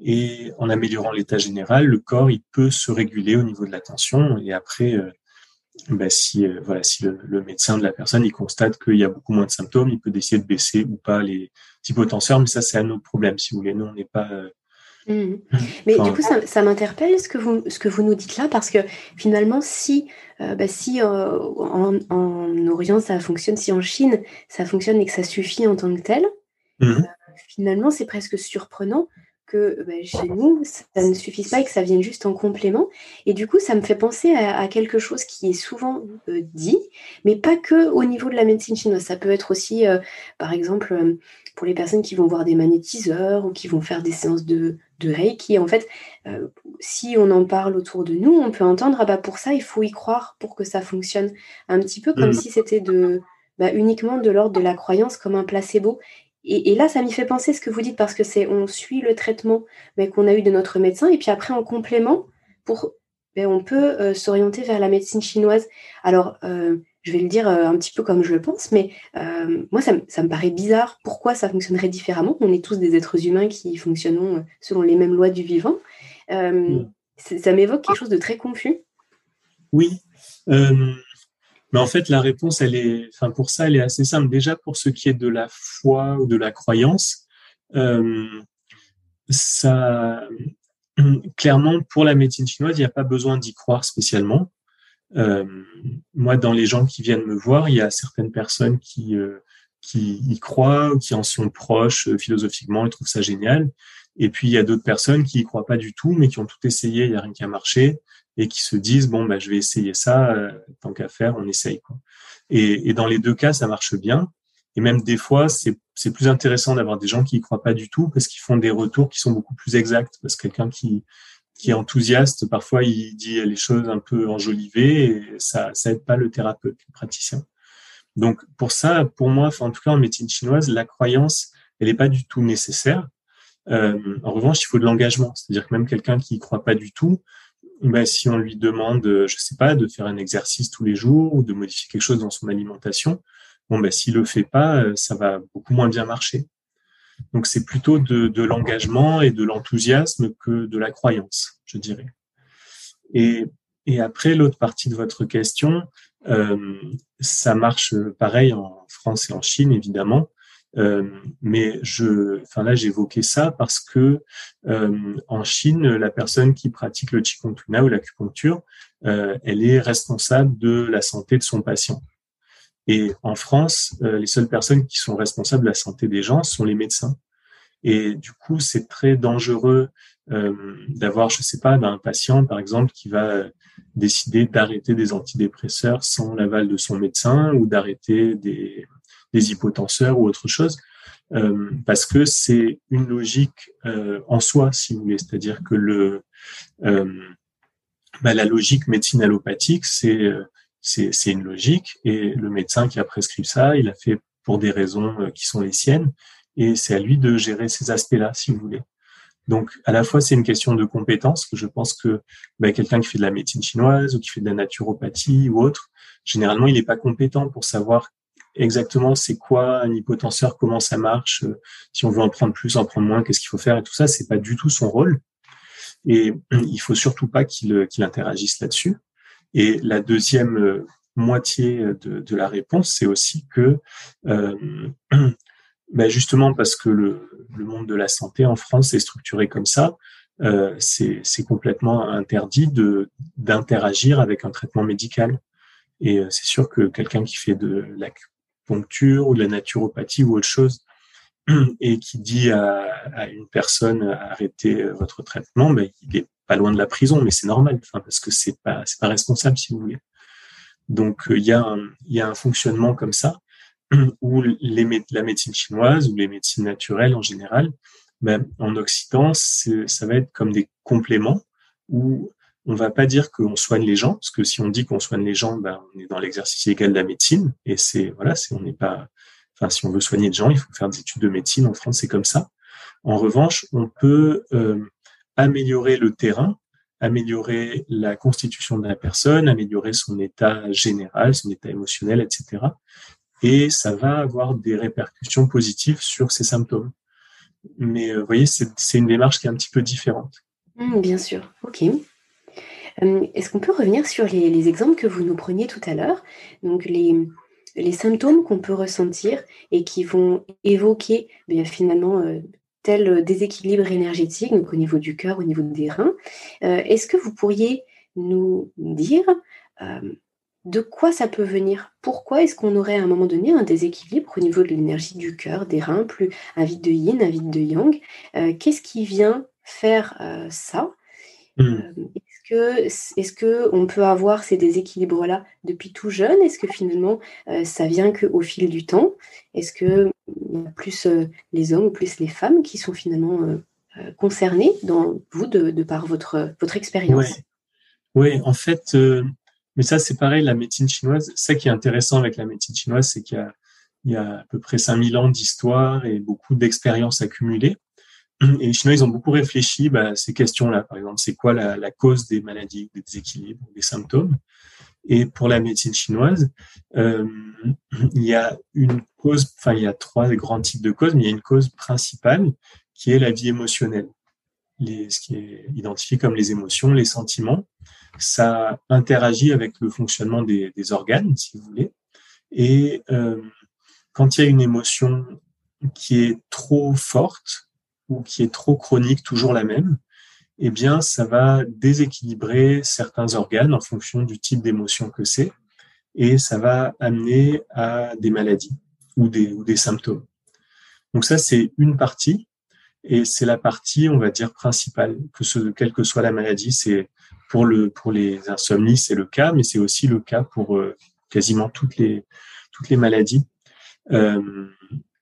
et en améliorant l'état général, le corps il peut se réguler au niveau de la tension. Et après, euh, bah, si euh, voilà, si le, médecin de la personne il constate qu'il y a beaucoup moins de symptômes, il peut décider de baisser ou pas les hypotenseurs. Mais ça, c'est un autre problème. Si vous voulez, nous on n'est pas euh, mmh. Mais du coup, ça, ça m'interpelle ce que vous ce que vous nous dites là, parce que finalement, si bah, si en, en, Orient ça fonctionne, si en Chine ça fonctionne et que ça suffit en tant que tel, mmh. finalement c'est presque surprenant que bah, chez nous, ça ne suffit pas et que ça vienne juste en complément. Et du coup, ça me fait penser à, quelque chose qui est souvent euh, dit, mais pas que au niveau de la médecine chinoise. Ça peut être aussi, euh, par exemple, euh, pour les personnes qui vont voir des magnétiseurs ou qui vont faire des séances de, de Reiki. En fait, si on en parle autour de nous, on peut entendre, ah bah pour ça, il faut y croire pour que ça fonctionne. Un petit peu comme mmh. si c'était de... Bah, uniquement de l'ordre de la croyance comme un placebo. Et, là, ça m'y fait penser ce que vous dites parce que c'est on suit le traitement qu'on a eu de notre médecin et puis après en complément, pour, ben, on peut euh, s'orienter vers la médecine chinoise. Alors, euh, je vais le dire euh, un petit peu comme je le pense, mais moi, ça, me paraît bizarre. Pourquoi ça fonctionnerait différemment? On est tous des êtres humains qui fonctionnons selon les mêmes lois du vivant. Mm. Ça m'évoque quelque chose de très confus. Oui. Mais en fait, la réponse, elle est, enfin, pour ça, elle est assez simple. Déjà, pour ce qui est de la foi ou de la croyance, euh, ça, clairement, pour la médecine chinoise, il n'y a pas besoin d'y croire spécialement. Euh, moi, dans les gens qui viennent me voir, il y a certaines personnes qui euh, qui y croient ou qui en sont proches euh, philosophiquement et trouvent ça génial. Et puis il y a d'autres personnes qui y croient pas du tout, mais qui ont tout essayé, il y a rien qui a marché et qui se disent bon bah je vais essayer ça euh, tant qu'à faire on essaye quoi. Et, dans les deux cas ça marche bien et même des fois c'est c'est plus intéressant d'avoir des gens qui y croient pas du tout parce qu'ils font des retours qui sont beaucoup plus exacts parce que quelqu'un qui qui est enthousiaste parfois il dit les choses un peu enjolivées et ça ça aide pas le thérapeute le praticien. Donc pour ça pour moi en tout cas en médecine chinoise la croyance elle est pas du tout nécessaire. Euh, en revanche, il faut de l'engagement. C'est-à-dire que même quelqu'un qui y croit pas du tout, ben, si on lui demande, euh, je sais pas, de faire un exercice tous les jours ou de modifier quelque chose dans son alimentation, bon, ben, s'il le fait pas, euh, ça va beaucoup moins bien marcher. Donc, c'est plutôt de, de l'engagement et de l'enthousiasme que de la croyance, je dirais. Et, et après, l'autre partie de votre question, euh, ça marche pareil en France et en Chine, évidemment. Euh, mais je, enfin là, j'évoquais ça parce que euh, en Chine, la personne qui pratique le Qigong ou l'acupuncture, euh, elle est responsable de la santé de son patient. Et en France, les seules personnes qui sont responsables de la santé des gens sont les médecins. Et du coup, c'est très dangereux d'avoir, je sais pas, un patient, par exemple, qui va décider d'arrêter des antidépresseurs sans l'aval de son médecin ou d'arrêter des, des hypotenseurs ou autre chose, euh, parce que c'est une logique euh, en soi, si vous voulez. C'est-à-dire que le, euh, bah, la logique médecine allopathique, c'est c'est une logique, et le médecin qui a prescrit ça, il a fait pour des raisons qui sont les siennes, et c'est à lui de gérer ces aspects-là, si vous voulez. Donc, à la fois, c'est une question de compétence, que je pense que bah, quelqu'un qui fait de la médecine chinoise ou qui fait de la naturopathie ou autre, généralement, il n'est pas compétent pour savoir exactement c'est quoi un hypotenseur, comment ça marche, euh, si on veut en prendre plus, en prendre moins, qu'est-ce qu'il faut faire et tout ça, c'est pas du tout son rôle. Et il faut surtout pas qu'il qu'il interagisse là-dessus. Et la deuxième moitié de, la réponse, c'est aussi que euh, ben justement parce que le, monde de la santé en France est structuré comme ça, euh, c'est complètement interdit d'interagir avec un traitement médical. Et euh, c'est sûr que quelqu'un qui fait de ou de la naturopathie ou autre chose et qui dit à, une personne arrêtez votre traitement, ben, il est pas loin de la prison, mais c'est normal, parce que c'est pas c'est pas responsable si vous voulez. Donc euh, il y a un, il y a un fonctionnement comme ça où les, la médecine chinoise ou les médecines naturelles en général, ben, en Occident, ça va être comme des compléments où on va pas dire qu'on soigne les gens, parce que si on dit qu'on soigne les gens, ben, on est dans l'exercice égal de la médecine, et c'est voilà, on n'est pas, enfin si on veut soigner les gens, il faut faire des études de médecine. En France, c'est comme ça. En revanche, on peut euh, améliorer le terrain, améliorer la constitution de la personne, améliorer son état général, son état émotionnel, etc et ça va avoir des répercussions positives sur ces symptômes. Mais euh, vous voyez, c'est une démarche qui est un petit peu différente. Mmh, bien sûr, ok. Euh, est-ce qu'on peut revenir sur les, exemples que vous nous preniez tout à l'heure? Donc les, les symptômes qu'on peut ressentir et qui vont évoquer eh bien, finalement euh, tel déséquilibre énergétique, donc au niveau du cœur, au niveau des reins. Est-ce que vous pourriez nous dire de quoi ça peut venir? Pourquoi est-ce qu'on aurait à un moment donné un déséquilibre au niveau de l'énergie du cœur, des reins, plus un vide de yin, un vide de yang? Euh, Qu'est-ce qui vient faire euh, ça? Hmm. Euh, Est-ce que, on peut avoir ces déséquilibres-là depuis tout jeune? Est-ce que finalement ça vient qu'au fil du temps? Est-ce que plus les hommes ou plus les femmes qui sont finalement concernés dans vous de, par votre, expérience? Oui. en fait, mais ça, c'est pareil, la médecine chinoise. Ça qui est intéressant avec la médecine chinoise, c'est qu'il y y a à peu près 5000 ans d'histoire et beaucoup d'expériences accumulées. Et les Chinois, ils ont beaucoup réfléchi bah, à ces questions-là. Par exemple, c'est quoi la, la, cause des maladies, des déséquilibres, des symptômes? Et pour la médecine chinoise, euh, il y a une cause, enfin, il y a trois grands types de causes, mais il y a une cause principale qui est la vie émotionnelle. Les, ce qui est identifié comme les émotions, les sentiments ça interagit avec le fonctionnement des, organes, si vous voulez. Et euh, quand il y a une émotion qui est trop forte ou qui est trop chronique, toujours la même, eh bien, ça va déséquilibrer certains organes en fonction du type d'émotion que c'est, et ça va amener à des maladies ou des, ou des symptômes. Donc ça, c'est une partie, et c'est la partie, on va dire, principale, que ce, quelle que soit la maladie, c'est pour, le, pour les insomnies, c'est le cas, mais c'est aussi le cas pour euh, quasiment toutes les, toutes les maladies. Euh,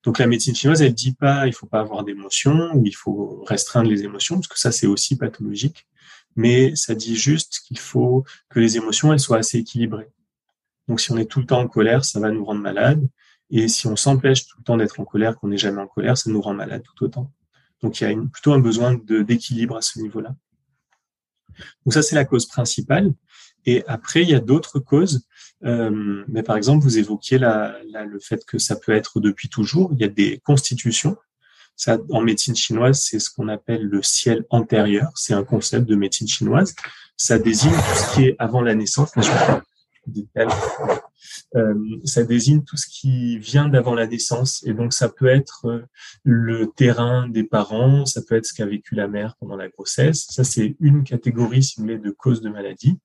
donc la médecine chinoise, elle dit pas il faut pas avoir d'émotions ou il faut restreindre les émotions parce que ça c'est aussi pathologique, mais ça dit juste qu'il faut que les émotions elles soient assez équilibrées. Donc si on est tout le temps en colère, ça va nous rendre malade, et si on s'empêche tout le temps d'être en colère, qu'on n'est jamais en colère, ça nous rend malade tout autant. Donc il y a plutôt un besoin d'équilibre à ce niveau-là. Donc ça, c'est la cause principale. Et après, il y a d'autres causes. Euh, mais par exemple, vous évoquiez la, le fait que ça peut être depuis toujours. Il y a des constitutions. Ça, en médecine chinoise, c'est ce qu'on appelle le ciel antérieur. C'est un concept de médecine chinoise. Ça désigne tout ce qui est avant la naissance. Euh, ça désigne tout ce qui vient d'avant la naissance. Et donc, ça peut être euh, le terrain des parents, ça peut être ce qu'a vécu la mère pendant la grossesse. Ça, c'est une catégorie, si vous voulez, de causes de maladie.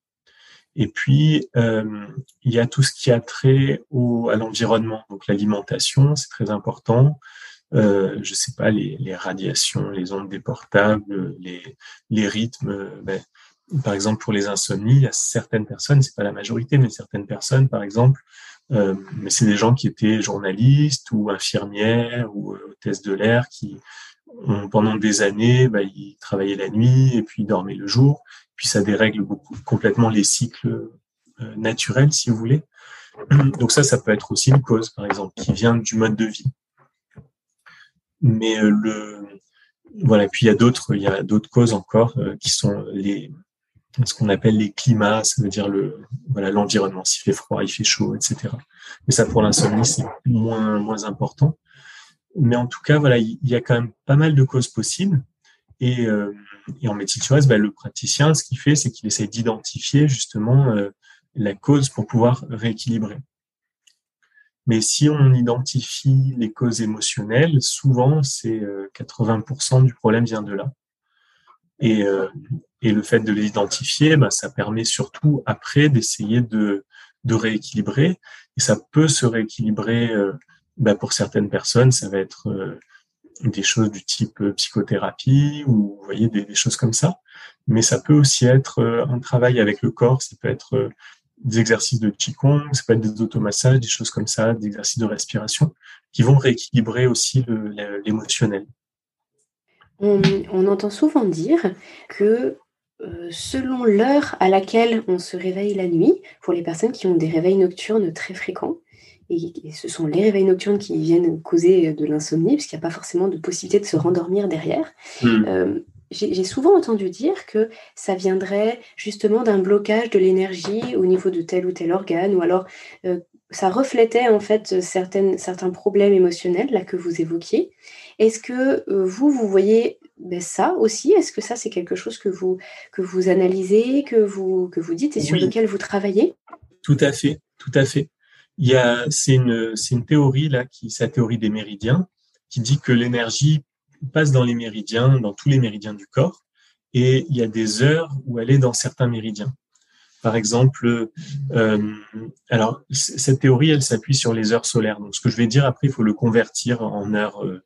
Et puis, euh, il y a tout ce qui a trait au, à l'environnement. Donc, l'alimentation, c'est très important. Euh, je sais pas, les, les, radiations, les ondes des portables, les, les rythmes, ben, par exemple, pour les insomnies, il y a certaines personnes, c'est pas la majorité, mais certaines personnes, par exemple, euh, mais c'est des gens qui étaient journalistes ou infirmières ou euh, hôtesses de l'air qui pendant des années, bah, ils travaillaient la nuit et puis ils dormaient le jour. Puis ça dérègle complètement les cycles euh, naturels, si vous voulez. Donc ça, ça peut être aussi une cause, par exemple, qui vient du mode de vie. Mais euh, le voilà, puis il y a d'autres, il y a d'autres causes encore qui sont les ce qu'on appelle les climats, ça veut dire le voilà l'environnement, s'il fait froid, il fait chaud, etc. Mais ça pour l'insomnie c'est moins moins important. Mais en tout cas voilà, il y a quand même pas mal de causes possibles et euh, et en médecine chinoise, bah, le praticien, ce qu'il fait, c'est qu'il essaie d'identifier justement la cause pour pouvoir rééquilibrer. Mais si on identifie les causes émotionnelles, souvent c'est 80% du problème vient de là. Et, et le fait de les identifier, bah, ça permet surtout après d'essayer de, de rééquilibrer. Et ça peut se rééquilibrer bah, pour certaines personnes, ça va être des choses du type psychothérapie ou voyez des, choses comme ça. Mais ça peut aussi être un travail avec le corps, ça peut être des exercices de Qigong, ça peut être des automassages, des choses comme ça, des exercices de respiration qui vont rééquilibrer aussi l'émotionnel. On, entend souvent dire que euh, selon l'heure à laquelle on se réveille la nuit, pour les personnes qui ont des réveils nocturnes très fréquents, et ce sont les réveils nocturnes qui viennent causer de l'insomnie, puisqu'il n'y a pas forcément de possibilité de se rendormir derrière. Hmm. Euh, j'ai souvent entendu dire que ça viendrait justement d'un blocage de l'énergie au niveau de tel ou tel organe, ou alors euh, ça reflétait en fait certaines, certains problèmes émotionnels là que vous évoquiez. Est-ce que euh, vous, vous voyez ben, ça aussi? Est-ce que ça, c'est quelque chose que vous, que vous analysez, que vous, que vous dites et sur lequel vous travaillez? Tout à fait, tout à fait. Il y a, c'est une, théorie là, qui, la théorie des méridiens, qui dit que l'énergie passe dans les méridiens, dans tous les méridiens du corps, et il y a des heures où elle est dans certains méridiens. Par exemple, euh, cette théorie, s'appuie sur les heures solaires. Donc, ce que je vais dire après, il faut le convertir en heure, euh,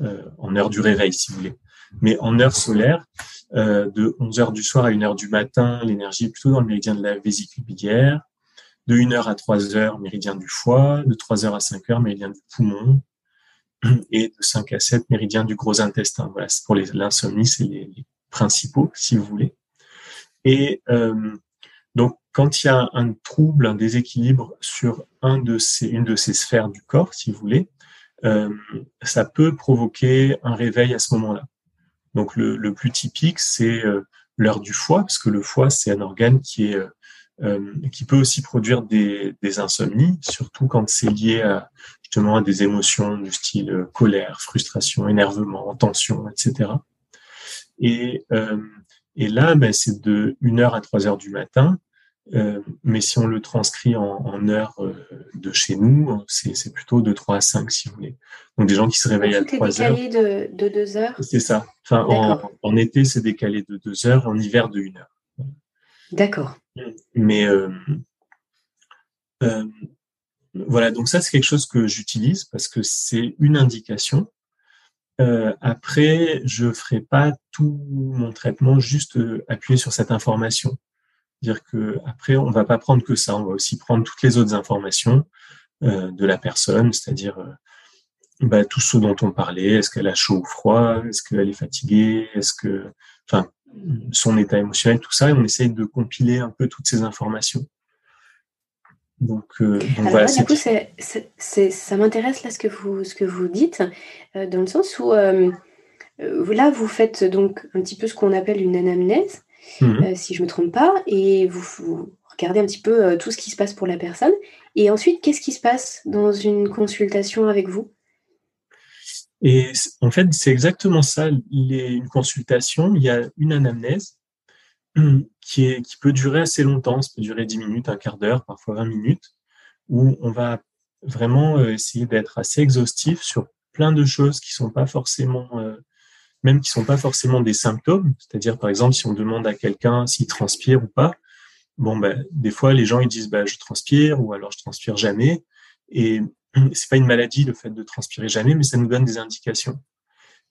euh en heure du réveil, si vous voulez. Mais en heure solaire, de 11 heures du soir à 1 heure du matin, l'énergie est plutôt dans le méridien de la vésicule biliaire. De 1 heure à 3 heures, méridien du foie. De 3 heures à 5 heures, méridien du poumon et de 5 à 7 méridiens du gros intestin. Voilà, c'est pour l'insomnie, c'est les, principaux, si vous voulez. Et euh, donc, quand il y a un trouble, un déséquilibre sur un de ces, une de ces sphères du corps, si vous voulez, euh, ça peut provoquer un réveil à ce moment-là. Donc, le, le plus typique, c'est euh, l'heure du foie, parce que le foie, c'est un organe qui est euh, qui peut aussi produire des, des insomnies, surtout quand c'est lié à, justement à des émotions du style euh, colère, frustration, énervement, tension, etc. Et, euh, et là, ben, c'est de 1h à 3h du matin. Euh, mais si on le transcrit en, en heures euh, de chez nous, c'est plutôt de 3 à 5, si vous voulez. Donc des gens qui se réveillent à 3 heures. C'est décalé de, de 2 heures? C'est ça. Enfin, en, en, été, c'est décalé de 2 heures, en hiver de 1 heure. D'accord. Mais euh, euh, voilà, donc ça c'est quelque chose que j'utilise parce que c'est une indication. Euh, après, je ferai pas tout mon traitement juste appuyé sur cette information. Dire que après, on va pas prendre que ça, on va aussi prendre toutes les autres informations de la personne, c'est-à-dire bah, tout ce dont on parlait. Est-ce qu'elle a chaud ou froid Est-ce qu'elle est fatiguée Est-ce que, enfin, son état émotionnel, tout ça, et on essaye de compiler un peu toutes ces informations. Donc, euh, voilà. du coup, ça m'intéresse là ce que vous, ce que vous dites, euh, dans le sens où euh, là, vous faites donc un petit peu ce qu'on appelle une anamnèse, mmh si je ne me trompe pas, et vous, vous, regardez un petit peu tout ce qui se passe pour la personne. Et ensuite, qu'est-ce qui se passe dans une consultation avec vous? Et en fait, c'est exactement ça. Une consultation, il y a une anamnèse qui, est, qui peut durer assez longtemps. Ça peut durer 10 minutes, un quart d'heure, parfois 20 minutes, où on va vraiment euh, essayer d'être assez exhaustif sur plein de choses qui sont pas forcément, euh, même qui sont pas forcément des symptômes. C'est-à-dire, par exemple, si on demande à quelqu'un s'il transpire ou pas, bon, ben, des fois, les gens ils disent, bah, je transpire ou alors je transpire jamais. Et c'est pas une maladie le fait de transpirer jamais, mais ça nous donne des indications.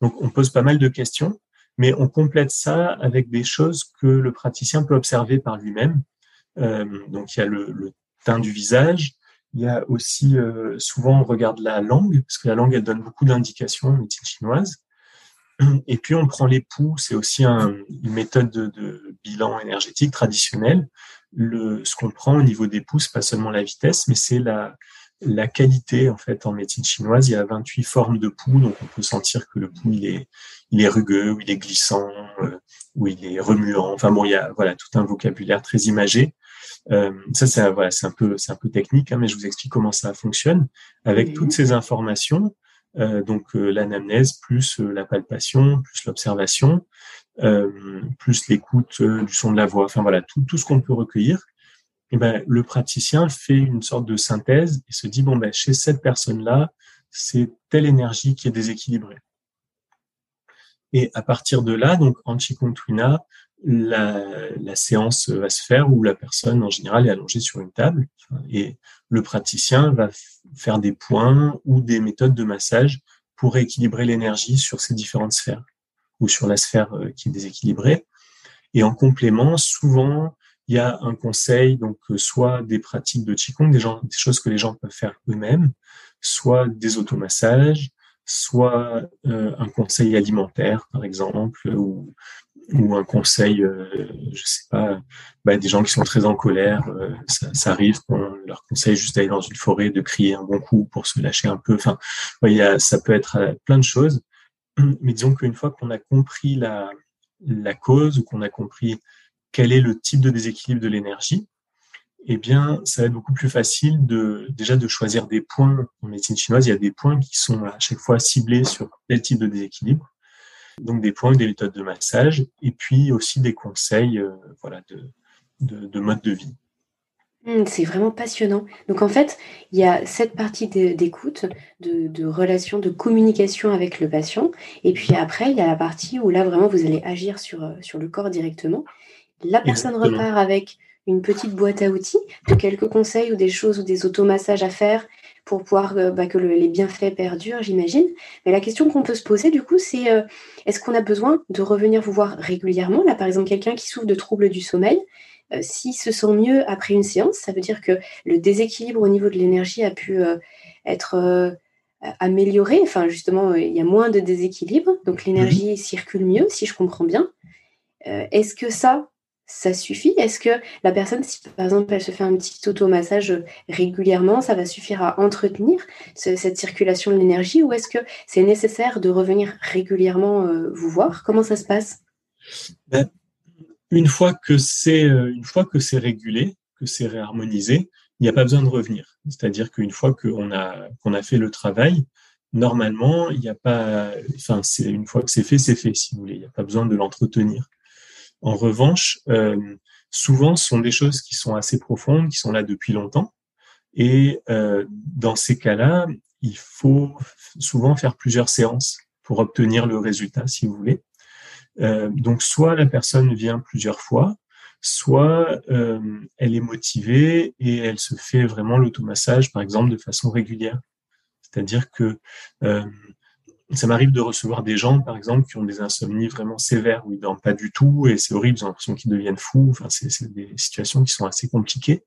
Donc on pose pas mal de questions, mais on complète ça avec des choses que le praticien peut observer par lui-même. Euh, donc il y a le, teint du visage, il y a aussi euh, souvent on regarde la langue parce que la langue elle donne beaucoup d'indications en médecine chinoise. Et puis on prend les pouls, c'est aussi un, une méthode de, bilan énergétique traditionnelle. Le, ce qu'on prend au niveau des pouls, c'est pas seulement la vitesse, mais c'est la, la qualité en fait en médecine chinoise. Il y a 28 formes de pouls, donc on peut sentir que le pouls il est, il est rugueux, ou il est glissant, euh, ou il est remuant. Enfin bon, il y a voilà tout un vocabulaire très imagé. Euh, ça c'est voilà, c'est un peu c'est un peu technique, hein, mais je vous explique comment ça fonctionne. Avec toutes ces informations, donc l'anamnèse plus la palpation, plus l'observation, plus l'écoute du son de la voix. Enfin voilà, tout, tout ce qu'on peut recueillir. Et ben, le praticien fait une sorte de synthèse et se dit bon ben chez cette personne-là, c'est telle énergie qui est déséquilibrée. Et à partir de là, donc en Twina, la, séance va se faire où la personne en général est allongée sur une table et le praticien va faire des points ou des méthodes de massage pour rééquilibrer l'énergie sur ces différentes sphères ou sur la sphère euh, qui est déséquilibrée. Et en complément, souvent, il y a un conseil, donc euh, soit des pratiques de Qigong, des, gens, des choses que les gens peuvent faire eux-mêmes, soit des automassages, soit euh, un conseil alimentaire, par exemple, ou, ou un conseil, euh, je sais pas, bah, des gens qui sont très en colère, euh, ça, arrive qu'on leur conseille juste d'aller dans une forêt, de crier un bon coup pour se lâcher un peu. Enfin, y a, ça peut être plein de choses. Mais disons qu'une fois qu'on a compris la, la cause ou qu'on a compris quel est le type de déséquilibre de l'énergie, eh bien, ça va être beaucoup plus facile de déjà de choisir des points. En médecine chinoise, il y a des points qui sont à chaque fois ciblés sur tel type de déséquilibre. Donc des points, des méthodes de massage, et puis aussi des conseils, euh, voilà, de, de, mode de vie. Mmh, c'est vraiment passionnant. Donc en fait, il y a cette partie d'écoute, de, de, relation, de communication avec le patient. Et puis après, il y a la partie où là, vraiment, vous allez agir sur, euh, sur le corps directement. La personne repart avec une petite boîte à outils de quelques conseils ou des choses ou des automassages à faire pour pouvoir euh, bah, que les bienfaits perdurent, j'imagine. Mais la question qu'on peut se poser, du coup, c'est euh, est-ce qu'on a besoin de revenir vous voir régulièrement? Là, par exemple, quelqu'un qui souffre de troubles du sommeil, euh, s'il se sent mieux après une séance, ça veut dire que le déséquilibre au niveau de l'énergie a pu être amélioré. Enfin, justement, il y a moins de déséquilibre, donc l'énergie circule mieux, si je comprends bien. Est-ce que ça, ça suffit? Est-ce que la personne, si par exemple elle se fait un petit automassage régulièrement, ça va suffire à entretenir cette circulation de l'énergie ou est-ce que c'est nécessaire de revenir régulièrement euh, vous voir? Comment ça se passe? Ben, Une fois que c'est euh, une régulé, que c'est réharmonisé, il n'y a pas besoin de revenir. C'est-à-dire qu'une fois qu'on a fait le travail, normalement, il n'y a pas, c'est une fois que c'est fait, c'est fait, si. Il n'y a pas besoin de l'entretenir. En revanche, euh, souvent, ce sont des choses qui sont assez profondes, qui sont là depuis longtemps. Et euh, dans ces cas-là, il faut souvent faire plusieurs séances pour obtenir le résultat, si vous voulez. Euh, donc, soit la personne vient plusieurs fois, soit elle est motivée et elle se fait vraiment l'automassage, par exemple, de façon régulière. C'est-à-dire que ça m'arrive de recevoir des gens, par exemple, qui ont des insomnies vraiment sévères, où ils dorment pas du tout, et c'est horrible, ils ont l'impression qu'ils deviennent fous. Enfin, c'est des situations qui sont assez compliquées.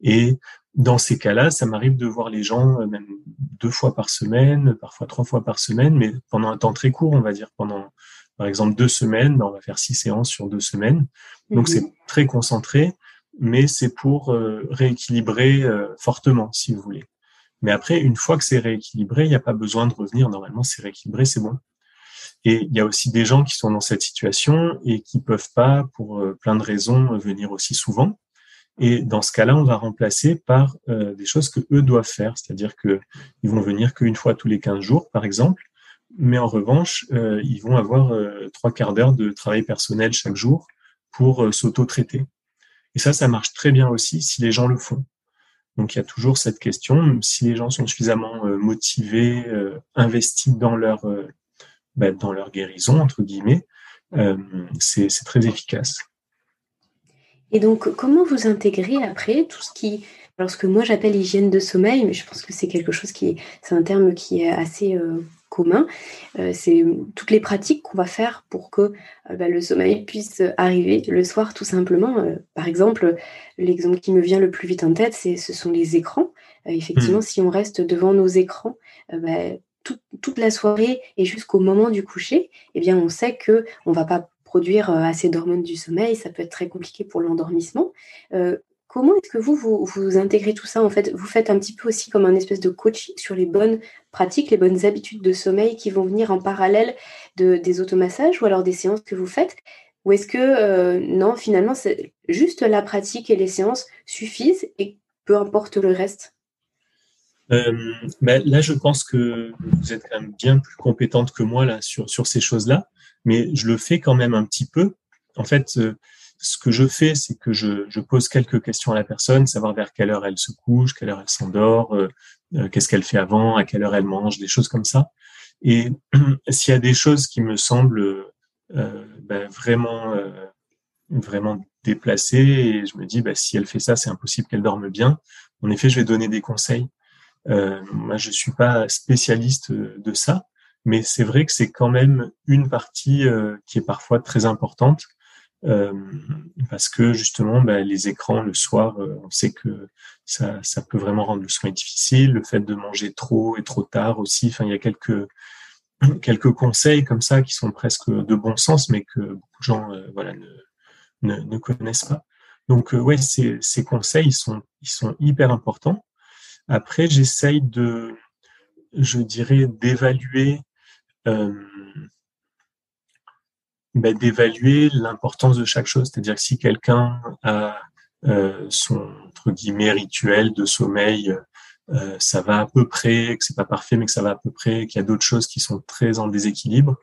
Et dans ces cas-là, ça m'arrive de voir les gens euh, même deux fois par semaine, parfois trois fois par semaine, mais pendant un temps très court, on va dire pendant, par exemple, deux semaines. Ben, on va faire six séances sur deux semaines. Donc, c'est mhm. très concentré, mais c'est pour euh, rééquilibrer euh, fortement, si vous voulez. Mais après, une fois que c'est rééquilibré, il n'y a pas besoin de revenir. Normalement, c'est rééquilibré, c'est bon. Et il y a aussi des gens qui sont dans cette situation et qui peuvent pas, pour euh, plein de raisons, venir aussi souvent. Et dans ce cas-là, on va remplacer par euh, des choses que eux doivent faire, c'est-à-dire que ils vont venir qu'une fois tous les 15 jours, par exemple, mais en revanche, euh, ils vont avoir trois quarts d'heure de travail personnel chaque jour pour s'auto-traiter. Et ça, ça marche très bien aussi si les gens le font. Donc il y a toujours cette question, si les gens sont suffisamment euh, motivés, euh, investis dans leur, euh, bah, dans leur guérison, entre guillemets, c'est très efficace. Et donc, comment vous intégrez après tout ce qui, alors ce que moi j'appelle hygiène de sommeil, mais je pense que c'est quelque chose qui, c'est un terme qui est assez commun. Euh, c'est toutes les pratiques qu'on va faire pour que euh, bah, le sommeil puisse arriver le soir tout simplement. Euh, par exemple, l'exemple qui me vient le plus vite en tête, c'est ce sont les écrans. effectivement, hmm. si on reste devant nos écrans, bah, toute la soirée et jusqu'au moment du coucher, eh bien, on sait que on va pas produire assez d'hormones du sommeil, ça peut être très compliqué pour l'endormissement. Comment est-ce que vous, vous, intégrez tout ça En fait, vous faites un petit peu aussi comme un espèce de coaching sur les bonnes pratiques, les bonnes habitudes de sommeil qui vont venir en parallèle de, des automassages ou alors des séances que vous faites? Ou est-ce que euh, non, finalement, c'est juste la pratique et les séances suffisent et peu importe le reste? Euh, ben, Là, je pense que vous êtes quand bien plus compétente que moi là sur, sur ces choses-là, mais je le fais quand même un petit peu. En fait, euh, ce que je fais, c'est que je, pose quelques questions à la personne, savoir vers quelle heure elle se couche, quelle heure elle s'endort, euh, euh qu'est-ce qu'elle fait avant, à quelle heure elle mange, des choses comme ça. Et s'il y a des choses qui me semblent euh, ben, vraiment vraiment déplacée et je me dis bah, si elle fait ça, c'est impossible qu'elle dorme bien. En effet, je vais donner des conseils. Moi, je suis pas spécialiste de ça, mais c'est vrai que c'est quand même une partie qui est parfois très importante euh, parce que justement, bah, les écrans le soir, euh, on sait que ça, peut vraiment rendre le sommeil difficile. Le fait de manger trop et trop tard aussi. Enfin, il y a quelques quelques conseils comme ça qui sont presque de bon sens, mais que beaucoup de gens voilà ne connaissent pas. Donc euh, ouais, ces, ces, conseils ils sont, ils sont hyper importants. Après, j'essaye de, je dirais, d'évaluer, euh, d'évaluer l'importance de chaque chose. C'est-à-dire que si quelqu'un a euh, son entre guillemets rituel de sommeil, euh, ça va à peu près, que c'est pas parfait, mais que ça va à peu près, qu'il y a d'autres choses qui sont très en déséquilibre,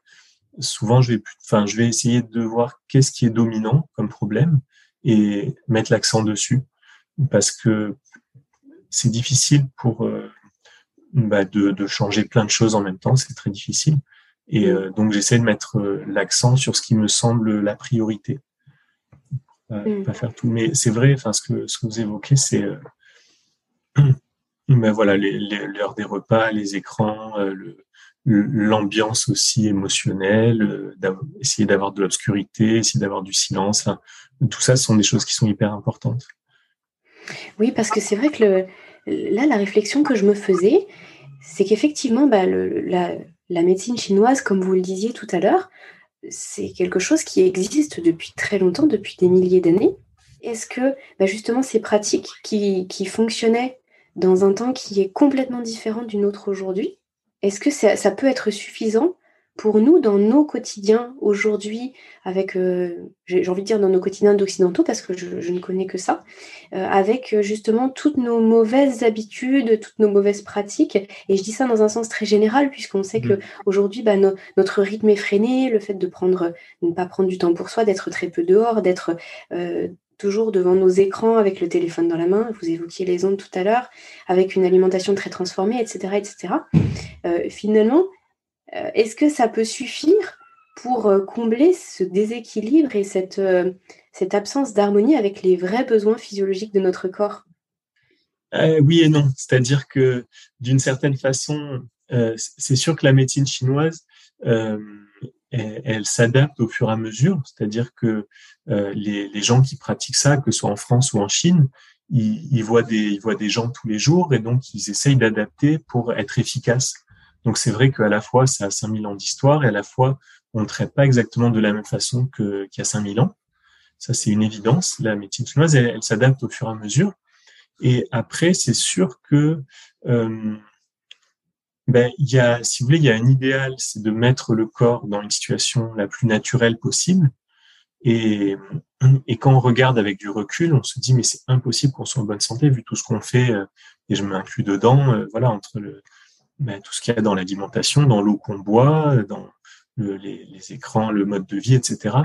souvent je vais, enfin, je vais essayer de voir qu'est-ce qui est dominant comme problème et mettre l'accent dessus parce que c'est difficile pour euh, bah, de, changer plein de choses en même temps, c'est très difficile. Et euh, donc j'essaie de mettre euh, l'accent sur ce qui me semble la priorité. Mm. Pas faire tout, mais c'est vrai. Enfin, ce que ce que vous évoquez, c'est ben voilà l'heure des repas, les écrans, le, l'ambiance aussi émotionnelle, euh, essayer d'avoir de l'obscurité, essayer d'avoir du silence. tout ça, ce sont des choses qui sont hyper importantes. Oui, parce que c'est vrai que le, là, la réflexion que je me faisais, c'est qu'effectivement, bah, la, la, médecine chinoise, comme vous le disiez tout à l'heure, c'est quelque chose qui existe depuis très longtemps, depuis des milliers d'années. Est-ce que bah, justement ces pratiques qui, qui fonctionnaient dans un temps qui est complètement différent d'une autre aujourd'hui, est-ce que ça, peut être suffisant pour nous dans nos quotidiens aujourd'hui, avec, euh, j'ai envie de dire dans nos quotidiens d'occidentaux, parce que je, ne connais que ça, euh, avec euh, justement toutes nos mauvaises habitudes, toutes nos mauvaises pratiques. Et je dis ça dans un sens très général, puisqu'on sait que mmh. aujourd'hui, bah, notre rythme est freiné, le fait de prendre, ne pas prendre du temps pour soi, d'être très peu dehors, d'être toujours devant nos écrans avec le téléphone dans la main, vous évoquiez les ondes tout à l'heure, avec une alimentation très transformée, etc. etc. Euh, finalement, est-ce que ça peut suffire pour euh, combler ce déséquilibre et cette, cette absence d'harmonie avec les vrais besoins physiologiques de notre corps? Oui et non. C'est-à-dire que d'une certaine façon, c'est sûr que la médecine chinoise elle, s'adapte au fur et à mesure. C'est-à-dire que euh, les, gens qui pratiquent ça, que ce soit en France ou en Chine, ils, voient des, ils voient des gens tous les jours et donc ils essayent d'adapter pour être efficaces. Donc c'est vrai qu'à la fois ça a 5000 ans d'histoire et à la fois on ne traite pas exactement de la même façon qu'il y a 5000 ans. Ça c'est une évidence. La médecine chinoise, elle, s'adapte au fur et à mesure. Et après, c'est sûr que euh, ben, y a, si vous voulez, il y a un idéal, c'est de mettre le corps dans une situation la plus naturelle possible. Et, et quand on regarde avec du recul, on se dit mais c'est impossible qu'on soit en bonne santé vu tout ce qu'on fait. Euh, et je m'inclus dedans, euh, voilà, entre le, ben, tout ce qu'il y a dans l'alimentation, dans l'eau qu'on boit, dans le, les, écrans, le mode de vie, etc.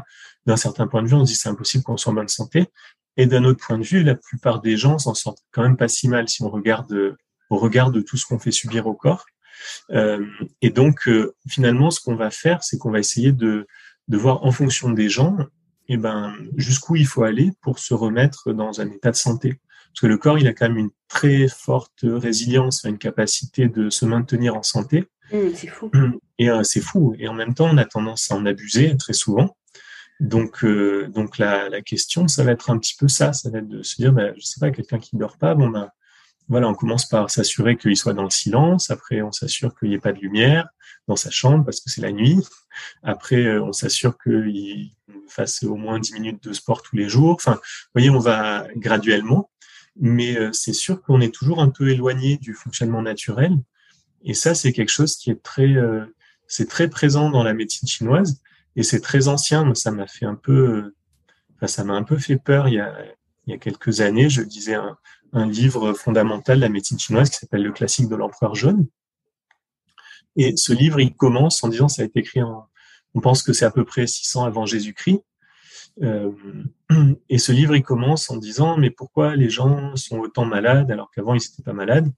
D'un certain point de vue, on se dit c'est impossible qu'on soit en bonne santé. Et d'un autre point de vue, la plupart des gens s'en sortent quand même pas si mal si on regarde au regard de tout ce qu'on fait subir au corps. Euh, et donc, euh, finalement, ce qu'on va faire, c'est qu'on va essayer de, voir en fonction des gens, eh ben, jusqu'où il faut aller pour se remettre dans un état de santé. Parce que le corps, il a quand même une très forte résilience, une capacité de se maintenir en santé. Mmh, c'est fou. Et euh, c'est fou. Et en même temps, on a tendance à en abuser très souvent. Donc, euh, donc la, la, question, ça va être un petit peu ça. Ça va être de se dire, ben, je sais pas, quelqu'un qui dort pas, bon ben, voilà, on commence par s'assurer qu'il soit dans le silence. Après, on s'assure qu'il n'y ait pas de lumière dans sa chambre parce que c'est la nuit. Après, euh, on s'assure qu'il fasse au moins 10 minutes de sport tous les jours. Enfin, vous voyez, on va graduellement. Mais euh, c'est sûr qu'on est toujours un peu éloigné du fonctionnement naturel. Et ça, c'est quelque chose qui est très, euh, c'est très présent dans la médecine chinoise et c'est très ancien. ça m'a fait un peu, enfin, ça m'a un peu fait peur il y a, il y a quelques années. Je disais un, un livre fondamental de la médecine chinoise qui s'appelle Le classique de l'empereur jaune. Et ce livre, il commence en disant, ça a été écrit en, on pense que c'est à peu près 600 avant Jésus-Christ. Euh, et ce livre, il commence en disant, mais pourquoi les gens sont autant malades alors qu'avant ils n'étaient pas malades?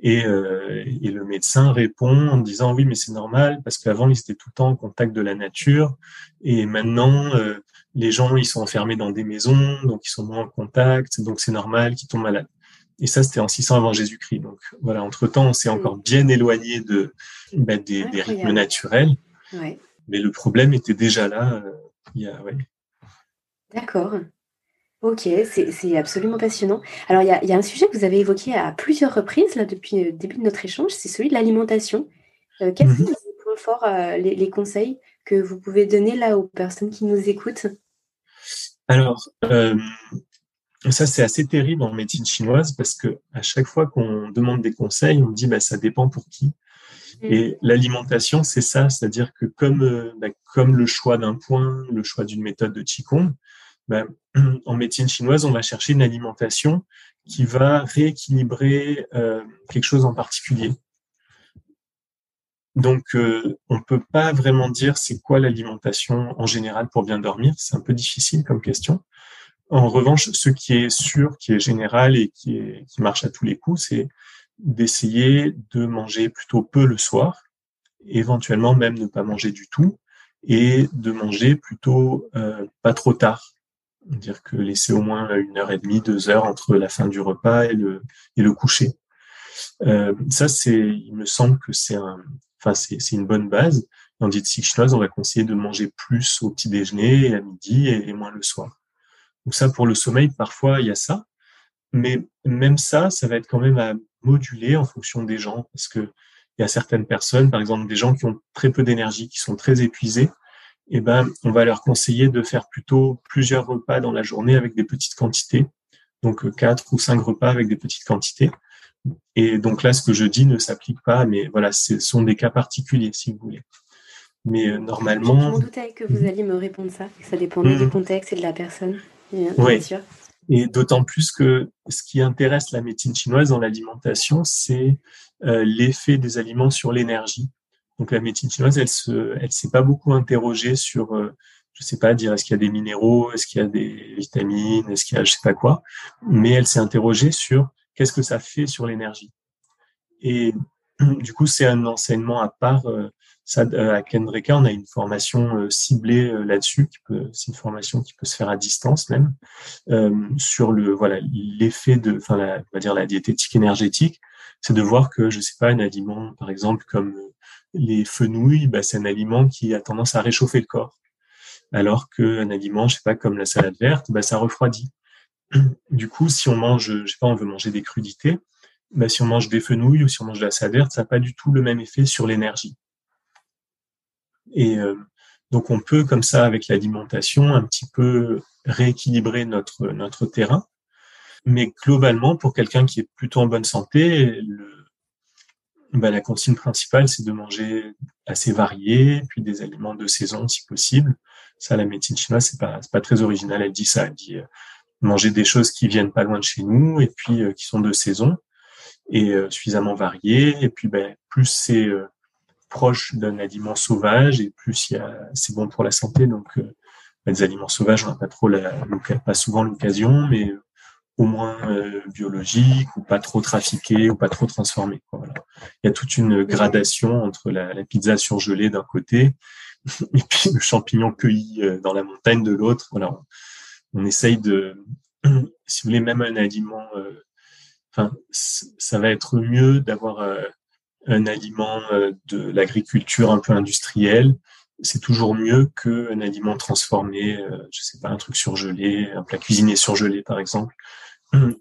Et, euh, et, le médecin répond en disant, oui, mais c'est normal parce qu'avant ils étaient tout le temps en contact de la nature et maintenant euh, les gens ils sont enfermés dans des maisons, donc ils sont moins en contact, donc c'est normal qu'ils tombent malades. Et ça, c'était en 600 avant Jésus-Christ. Donc voilà, entre-temps, on s'est encore bien éloigné de, bah, des, des, rythmes naturels. Ouais. Mais le problème était déjà là. Euh, il y a, ouais, D'accord. Ok, c'est absolument passionnant. Alors, il y a, un sujet que vous avez évoqué à plusieurs reprises là, depuis le début de notre échange, c'est celui de l'alimentation. Euh, quels sont mhm. les points forts, euh, les, conseils que vous pouvez donner là aux personnes qui nous écoutent? Alors, euh, ça c'est assez terrible en médecine chinoise parce que à chaque fois qu'on demande des conseils, on dit bah, ça dépend pour qui. Mm. Et l'alimentation, c'est ça, c'est-à-dire que comme, bah, comme le choix d'un point, le choix d'une méthode de Qigong, ben, en médecine chinoise, on va chercher une alimentation qui va rééquilibrer euh, quelque chose en particulier. Donc, euh, on peut pas vraiment dire c'est quoi l'alimentation en général pour bien dormir. C'est un peu difficile comme question. En revanche, ce qui est sûr, qui est général et qui, est, qui marche à tous les coups, c'est d'essayer de manger plutôt peu le soir, éventuellement même ne pas manger du tout, et de manger plutôt euh, pas trop tard dire que laisser au moins une heure et demie, deux heures entre la fin du repas et le, et le coucher. Euh, ça, c'est, il me semble que c'est un, enfin, c'est, c'est une bonne base. En diététique chinoise, on va conseiller de manger plus au petit déjeuner et à midi et, moins le soir. Donc ça, pour le sommeil, parfois, il y a ça. Mais même ça, ça va être quand même à moduler en fonction des gens parce que il y a certaines personnes, par exemple des gens qui ont très peu d'énergie, qui sont très épuisés, eh ben, on va leur conseiller de faire plutôt plusieurs repas dans la journée avec des petites quantités. Donc, euh, quatre ou cinq repas avec des petites quantités. Et donc là, ce que je dis ne s'applique pas, mais voilà, ce sont des cas particuliers, si vous voulez. Mais euh, normalement. Je me doutais que vous alliez me répondre ça, que ça dépendait du mmh. contexte et de la personne. Oui. Et d'autant plus que ce qui intéresse la médecine chinoise dans l'alimentation, c'est euh, l'effet des aliments sur l'énergie. Donc la médecine chinoise, elle se, elle s'est pas beaucoup interrogée sur, euh, je sais pas dire est-ce qu'il y a des minéraux, est-ce qu'il y a des vitamines, est-ce qu'il y a je sais pas quoi, mais elle s'est interrogée sur qu'est-ce que ça fait sur l'énergie. Et du coup, c'est un enseignement à part. Euh, ça, euh, à Kendreka, on a une formation ciblée là-dessus. C'est une formation qui peut se faire à distance même sur le voilà l'effet de, enfin, la, on va dire la diététique énergétique. C'est de voir que je sais pas un aliment, par exemple comme les fenouilles, bah, c'est un aliment qui a tendance à réchauffer le corps. Alors qu'un aliment, je sais pas, comme la salade verte, bah, ça refroidit. Du coup, si on mange, je sais pas, on veut manger des crudités, bah, si on mange des fenouilles ou si on mange de la salade verte, ça n'a pas du tout le même effet sur l'énergie. Et euh, donc, on peut, comme ça, avec l'alimentation, un petit peu rééquilibrer notre, notre terrain. Mais globalement, pour quelqu'un qui est plutôt en bonne santé, le, bah, la consigne principale, c'est de manger assez varié, puis des aliments de saison si possible. Ça, la médecine chinoise, c'est pas, pas très original. Elle dit ça. Elle dit euh, manger des choses qui viennent pas loin de chez nous et puis euh, qui sont de saison et euh, suffisamment variées. Et puis, ben, plus c'est proche d'un aliment sauvage et plus c'est bon pour la santé. Donc, ben, les aliments sauvages, on n'a pas trop la, pas souvent l'occasion, mais au moins euh, biologique ou pas trop trafiqué ou pas trop transformé. Voilà. Il y a toute une gradation entre la, la pizza surgelée d'un côté et puis le champignon cueilli euh, dans la montagne de l'autre. Voilà, on, essaye de, si vous voulez, même un aliment. Euh, enfin, ça va être mieux d'avoir un aliment de l'agriculture un peu industrielle. C'est toujours mieux qu'un aliment transformé, je sais pas, un truc surgelé, un plat cuisiné surgelé par exemple,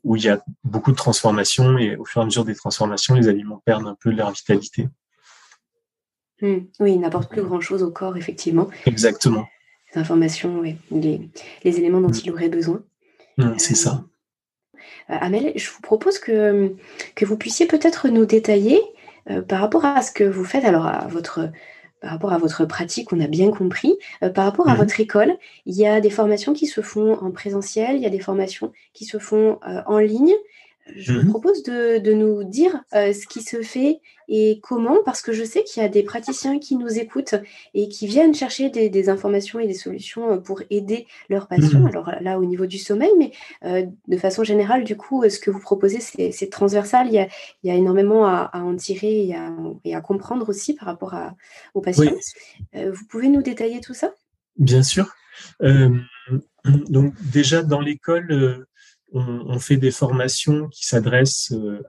où il y a beaucoup de transformations et au fur et à mesure des transformations, les aliments perdent un peu leur vitalité. Hmm. Oui, ils n'apportent plus grand-chose au corps, effectivement. Exactement. Les informations, oui, les, éléments dont hmm. il aurait besoin. Hmm, c'est ça. Euh, euh, Amel, je vous propose que, que vous puissiez peut-être nous détailler euh, par rapport à ce que vous faites, alors à votre par rapport à votre pratique, on a bien compris. Euh, par rapport à mhm. votre école, il y a des formations qui se font en présentiel, il y a des formations qui se font euh, en ligne. Je vous mhm. propose de, nous dire euh, ce qui se fait et comment, parce que je sais qu'il y a des praticiens qui nous écoutent et qui viennent chercher des, informations et des solutions euh, pour aider leurs patients. Mhm. Alors là, au niveau du sommeil, mais euh, de façon générale, du coup, ce que vous proposez, c'est transversal. Il y, a, énormément à, en tirer et à, comprendre aussi par rapport aux patients. vous pouvez nous détailler tout ça? Bien sûr. donc déjà, dans l'école on, fait des formations qui s'adressent euh,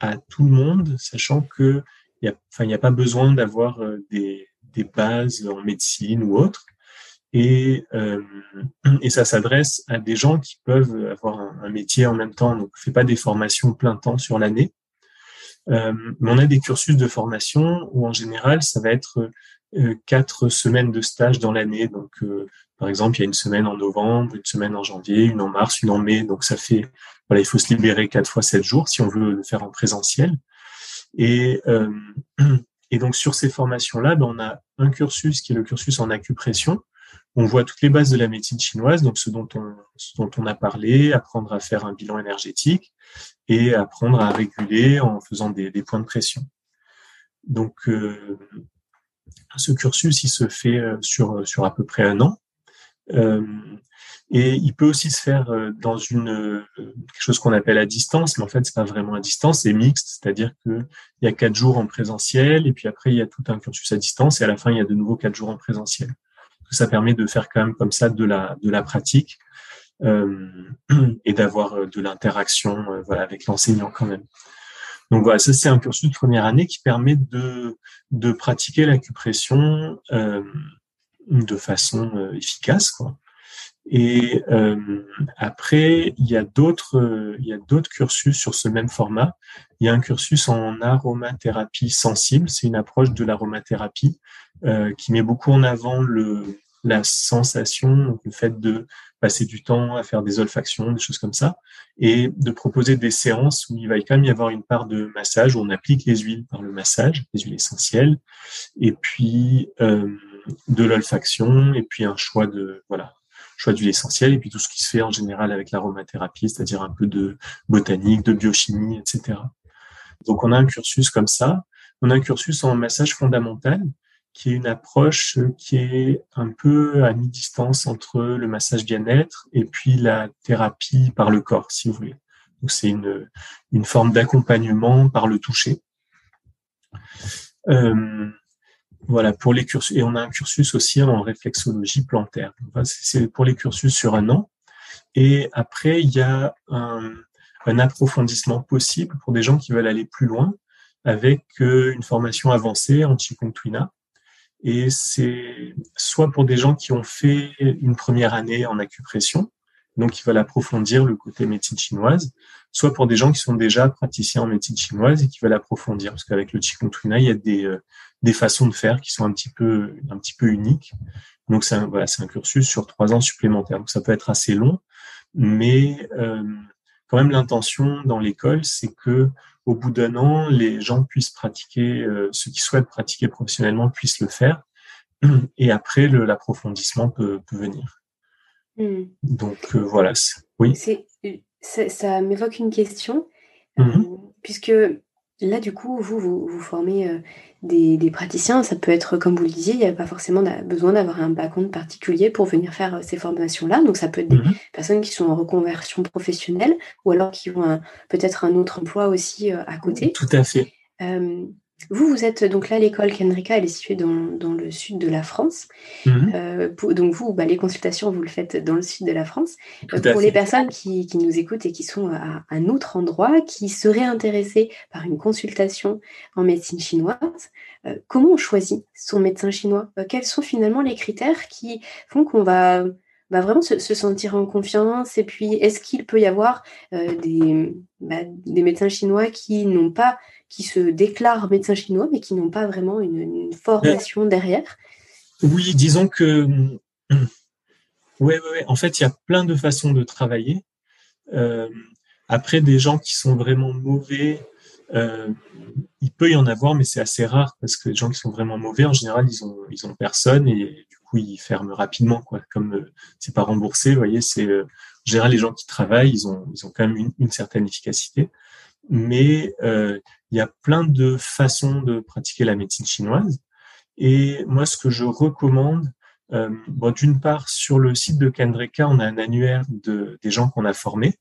à tout le monde, sachant que il n'y a, pas besoin d'avoir euh, des, bases en médecine ou autre. Et, euh, et ça s'adresse à des gens qui peuvent avoir un, métier en même temps. Donc, on fait pas des formations plein temps sur l'année. mais on a des cursus de formation où en général, ça va être quatre semaines de stage dans l'année. Donc, par exemple, il y a une semaine en novembre, une semaine en janvier, une en mars, une en mai. Donc ça fait, voilà, il faut se libérer quatre fois sept jours si on veut le faire en présentiel. Et, euh, et donc sur ces formations-là, ben, on a un cursus qui est le cursus en acupression. On voit toutes les bases de la médecine chinoise, donc ce dont on, ce dont on a parlé, apprendre à faire un bilan énergétique et apprendre à réguler en faisant des, des points de pression. Donc euh, ce cursus, il se fait euh, sur, sur à peu près un an. Euh, et il peut aussi se faire euh, dans une euh, quelque chose qu'on appelle à distance, mais en fait c'est pas vraiment à distance, c'est mixte, c'est-à-dire que il y a quatre jours en présentiel et puis après il y a tout un cursus à distance et à la fin il y a de nouveau quatre jours en présentiel. Ça permet de faire quand même comme ça de la de la pratique euh, et d'avoir de l'interaction voilà avec l'enseignant quand même. Donc voilà, ça c'est un cursus de première année qui permet de de pratiquer l'acupression euh, de façon euh, efficace. Quoi. Et euh, après, il y a d'autres, euh, il y a d'autres cursus sur ce même format. Il y a un cursus en aromathérapie sensible. C'est une approche de l'aromathérapie euh, qui met beaucoup en avant le, la sensation, le fait de passer du temps à faire des olfactions, des choses comme ça, et de proposer des séances où il va quand même y avoir une part de massage où on applique les huiles par le massage, les huiles essentielles, et puis euh, de l'olfaction et puis un choix de voilà choix d'huile essentielle et puis tout ce qui se fait en général avec l'aromathérapie, c'est-à-dire un peu de botanique, de biochimie, etc. Donc on a un cursus comme ça. On a un cursus en massage fondamental qui est une approche qui est un peu à mi-distance entre le massage bien-être et puis la thérapie par le corps, si vous voulez. Donc c'est une, forme d'accompagnement par le toucher. Euh, voilà, pour les cursus, et on a un cursus aussi en réflexologie plantaire. C'est pour les cursus sur un an. Et après, il y a un, approfondissement possible pour des gens qui veulent aller plus loin avec euh, une formation avancée en Twina. Et c'est soit pour des gens qui ont fait une première année en acupression, donc ils veulent approfondir le côté médecine chinoise, soit pour des gens qui sont déjà praticiens en médecine chinoise et qui veulent approfondir, parce qu'avec le Twina, il y a des, euh, des façons de faire qui sont un petit peu, un petit peu uniques. Donc c'est un, voilà, c'est un cursus sur trois ans supplémentaires. Donc ça peut être assez long, mais euh, quand même l'intention dans l'école, c'est que au bout d'un an, les gens puissent pratiquer, euh, ceux qui souhaitent pratiquer professionnellement puissent le faire, et après l'approfondissement peut, peut venir. Hmm. Donc euh, voilà, oui. C'est, ça m'évoque une question, mm-hmm. puisque Là, du coup, vous, vous, formez euh, des, praticiens. Ça peut être, comme vous le disiez, il n'y a pas forcément besoin d'avoir un background particulier pour venir faire euh, ces formations-là. Donc, ça peut être des mhm. personnes qui sont en reconversion professionnelle ou alors qui ont peut-être un autre emploi aussi euh, à côté. Tout à fait. Vous, vous êtes donc là, l'école Kendrika, elle est située dans, le sud de la France. Mhm. Euh, donc vous, bah, les consultations, vous le faites dans le sud de la France. Euh, pour les personnes qui, nous écoutent et qui sont à un autre endroit, qui seraient intéressées par une consultation en médecine chinoise, euh, comment on choisit son médecin chinois? Quels sont finalement les critères qui font qu'on va va vraiment se, sentir en confiance Et puis, est-ce qu'il peut y avoir des, bah, des médecins chinois qui n'ont pas qui se déclarent médecins chinois, mais qui n'ont pas vraiment une, formation derrière? Oui, disons que. Oui, ouais, ouais. En fait, il y a plein de façons de travailler. Euh, après, des gens qui sont vraiment mauvais, euh, il peut y en avoir, mais c'est assez rare parce que les gens qui sont vraiment mauvais, en général, ils ont, ils ont personne et du coup ils ferment rapidement quoi. Comme c'est pas remboursé, vous voyez, c'est en général les gens qui travaillent, ils ont ils ont quand même une, certaine efficacité, mais il y a plein de façons de pratiquer la médecine chinoise. Et moi, ce que je recommande, euh, d'une part, sur le site de Kendreka, on a un annuaire de, des gens qu'on a formés,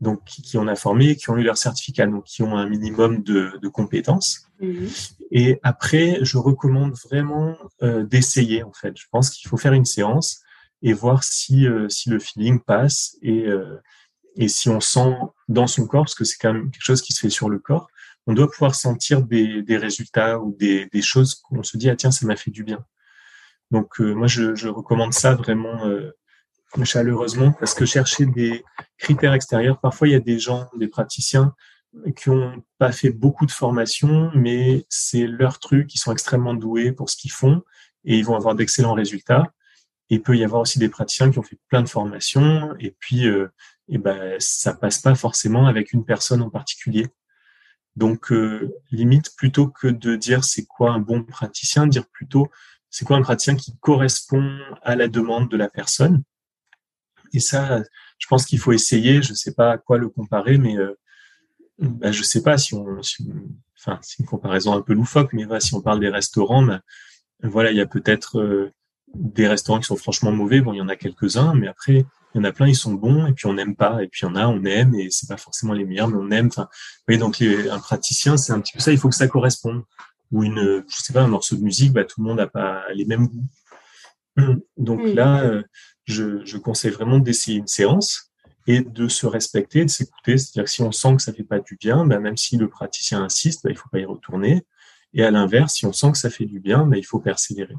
donc qui, qui, on a formés, qui ont eu leur certificat, donc qui ont un minimum de, de compétences. Mhm. Et après, je recommande vraiment euh, d'essayer. En fait, je pense qu'il faut faire une séance et voir si euh, si le feeling passe et euh, et si on sent dans son corps, parce que c'est quand même quelque chose qui se fait sur le corps, on doit pouvoir sentir des, des résultats ou des, des choses qu'on se dit ah tiens ça m'a fait du bien. Donc euh, moi, je, je, recommande ça vraiment euh, chaleureusement parce que chercher des critères extérieurs, parfois il y a des gens, des praticiens qui ont pas fait beaucoup de formation, mais c'est leur truc, ils sont extrêmement doués pour ce qu'ils font et ils vont avoir d'excellents résultats. Et il peut y avoir aussi des praticiens qui ont fait plein de formations et puis euh, et ben ça passe pas forcément avec une personne en particulier. Donc euh, limite plutôt que de dire c'est quoi un bon praticien, dire plutôt c'est quoi un praticien qui correspond à la demande de la personne. Et ça, je pense qu'il faut essayer. Je sais pas à quoi le comparer, mais euh, bah, je sais pas si on, enfin, c'est une comparaison un peu loufoque, mais si on parle des restaurants, bah, voilà, il y a peut-être euh, des restaurants qui sont franchement mauvais. Bon, il y en a quelques-uns, mais après, il y en a plein, ils sont bons, et puis on n'aime pas, et puis il y en a, on aime, et c'est pas forcément les meilleurs, mais on aime. Enfin, voyez, donc un praticien, c'est un petit peu ça. Il faut que ça corresponde ou une, je sais pas, un morceau de musique, bah, tout le monde n'a pas les mêmes goûts. Donc là, euh, je, conseille vraiment d'essayer une séance et de se respecter, de s'écouter. C'est-à-dire que si on sent que ça fait pas du bien, bah, même si le praticien insiste, bah, il faut pas y retourner. Et à l'inverse, si on sent que ça fait du bien, bah, il faut persévérer.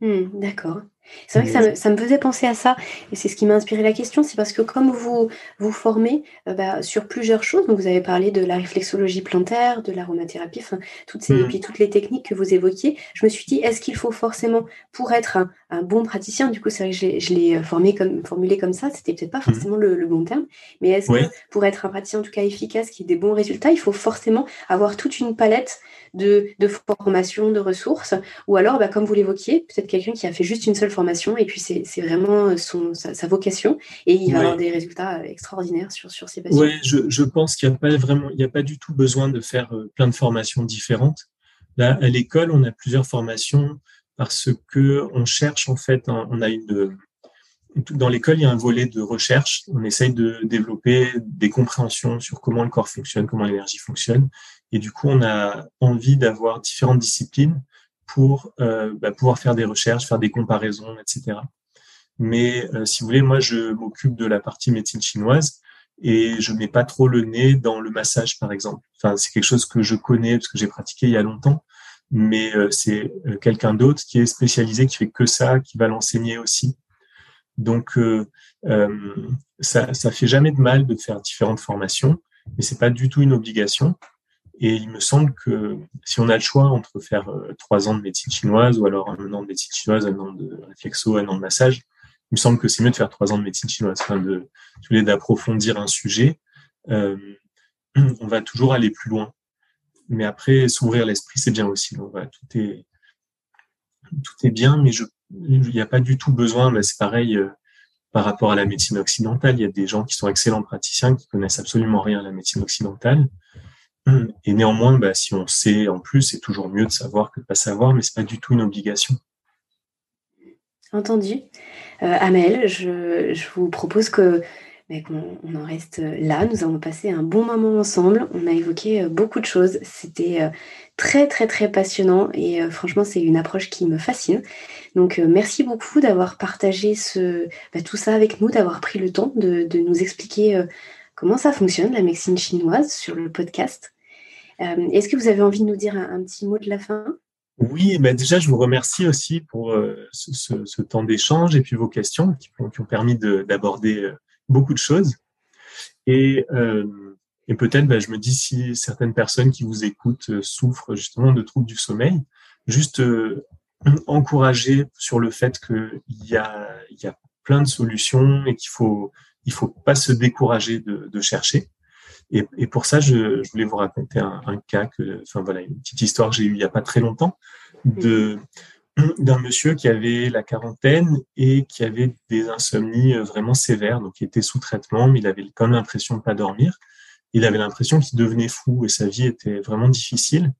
Mmh, d'accord. C'est vrai que ça me, ça me, faisait penser à ça, et c'est ce qui m'a inspiré la question, c'est parce que comme vous vous formez euh, bah, sur plusieurs choses, donc vous avez parlé de la réflexologie plantaire, de l'aromathérapie, enfin toutes ces, et mmh. puis toutes les techniques que vous évoquiez, je me suis dit, est-ce qu'il faut forcément, pour être un, un bon praticien, du coup c'est vrai que je l'ai euh, formé comme, formulé comme ça, c'était peut-être pas mmh. forcément le, le, bon terme, mais est-ce que pour être un praticien en tout cas efficace, qui ait des bons résultats, il faut forcément avoir toute une palette de, de formation, de ressources, ou alors, bah, comme vous l'évoquiez, peut-être quelqu'un qui a fait juste une seule formation et puis c'est vraiment son, sa, vocation et il va avoir des résultats extraordinaires sur, sur ses patients. Oui, je, je, pense qu'il n'y a pas vraiment, il n'y a pas du tout besoin de faire euh, plein de formations différentes. Là, à l'école, on a plusieurs formations parce que on cherche en fait, on a une dans l'école, il y a un volet de recherche. On essaye de développer des compréhensions sur comment le corps fonctionne, comment l'énergie fonctionne. Et du coup, on a envie d'avoir différentes disciplines pour euh, bah, pouvoir faire des recherches, faire des comparaisons, etc. Mais euh, si vous voulez, moi, je m'occupe de la partie médecine chinoise et je mets pas trop le nez dans le massage, par exemple. Enfin, c'est quelque chose que je connais parce que j'ai pratiqué il y a longtemps, mais euh, c'est quelqu'un d'autre qui est spécialisé, qui fait que ça, qui va l'enseigner aussi. Donc, ça, ça fait jamais de mal de faire différentes formations, mais c'est pas du tout une obligation. Et il me semble que si on a le choix entre faire euh, trois ans de médecine chinoise ou alors un an de médecine chinoise, un an de réflexo, un an de massage, il me semble que c'est mieux de faire trois ans de médecine chinoise, enfin de d'approfondir un sujet. Euh, on va toujours aller plus loin, mais après s'ouvrir l'esprit, c'est bien aussi. Tout est tout est bien, mais je il n'y a pas du tout besoin. Mais c'est pareil euh, par rapport à la médecine occidentale. Il y a des gens qui sont excellents praticiens qui connaissent absolument rien à la médecine occidentale et néanmoins, bah, si on sait en plus, c'est toujours mieux de savoir que de pas savoir, mais c'est pas du tout une obligation. Entendu. Euh, Amel, je, vous propose que bah, qu'on en reste là. Nous avons passé un bon moment ensemble. On a évoqué euh, beaucoup de choses. C'était euh, très très très passionnant et franchement c'est une approche qui me fascine. Donc merci beaucoup d'avoir partagé ce, bah, tout ça avec nous, d'avoir pris le temps de, de nous expliquer comment ça fonctionne la médecine chinoise sur le podcast. Euh, est-ce que vous avez envie de nous dire un, petit mot de la fin? Oui, ben déjà, je vous remercie aussi pour euh, ce, temps d'échange et puis vos questions qui, ont permis d'aborder euh, beaucoup de choses. Et, peut-être, ben, je me dis, si certaines personnes qui vous écoutent souffrent justement de troubles du sommeil, juste encourager sur le fait qu'il y a plein de solutions et qu'il faut, il faut pas se décourager de, de chercher. Et, et, pour ça, je, je voulais vous raconter un, un, cas que, enfin voilà, une petite histoire que j'ai eue il y a pas très longtemps de d'un monsieur qui avait la quarantaine et qui avait des insomnies vraiment sévères, donc il était sous traitement, mais il avait quand même l'impression de ne pas dormir. Il avait l'impression qu'il devenait fou et sa vie était vraiment difficile.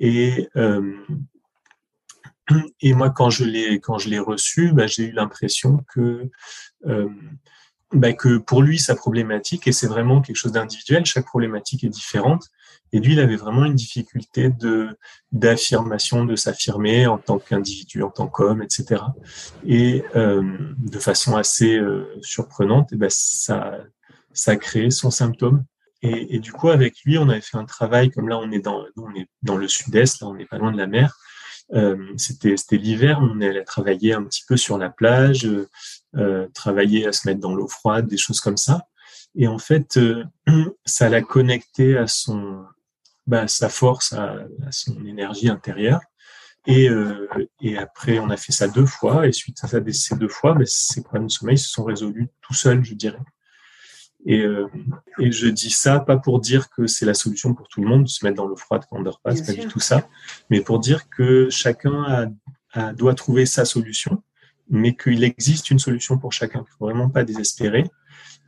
Et, euh, et moi, quand je l'ai quand je l'ai reçu, bah, j'ai eu l'impression que euh, bah, que pour lui, sa problématique, et c'est vraiment quelque chose d'individuel, chaque problématique est différente. Et lui, il avait vraiment une difficulté de d'affirmation, de s'affirmer en tant qu'individu, en tant qu'homme, etc. Et euh, de façon assez euh, surprenante, et ben ça ça a créé son symptôme. Et, et, du coup, avec lui, on avait fait un travail comme là, on est dans on est dans le sud-est, là, on n'est pas loin de la mer. Euh, c'était l'hiver, on allait travailler un petit peu sur la plage, euh, travailler à se mettre dans l'eau froide, des choses comme ça. Et en fait, euh, ça l'a connecté à son, bah, sa force, à, son énergie intérieure. Et, euh, et après, on a fait ça deux fois. Et suite à ça, ces deux fois, bah, ces problèmes de sommeil se sont résolus tout seuls, je dirais. Et, euh, et je dis ça pas pour dire que c'est la solution pour tout le monde de se mettre dans l'eau froide quand on dort pas, c'est pas du tout ça, mais pour dire que chacun a, a, doit trouver sa solution mais qu'il existe une solution pour chacun. Il ne faut vraiment pas désespérer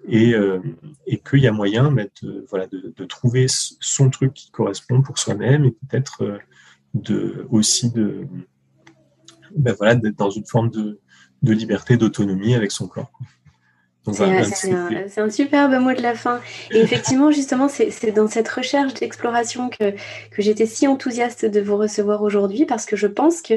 et, euh, et qu'il y a moyen de, voilà, de, de, trouver son truc qui correspond pour soi-même et peut-être euh, de, aussi de, ben voilà, d'être dans une forme de, de liberté, d'autonomie avec son corps. C'est un, superbe mot de la fin. Et effectivement, justement, c'est dans cette recherche d'exploration que, que j'étais si enthousiaste de vous recevoir aujourd'hui parce que je pense que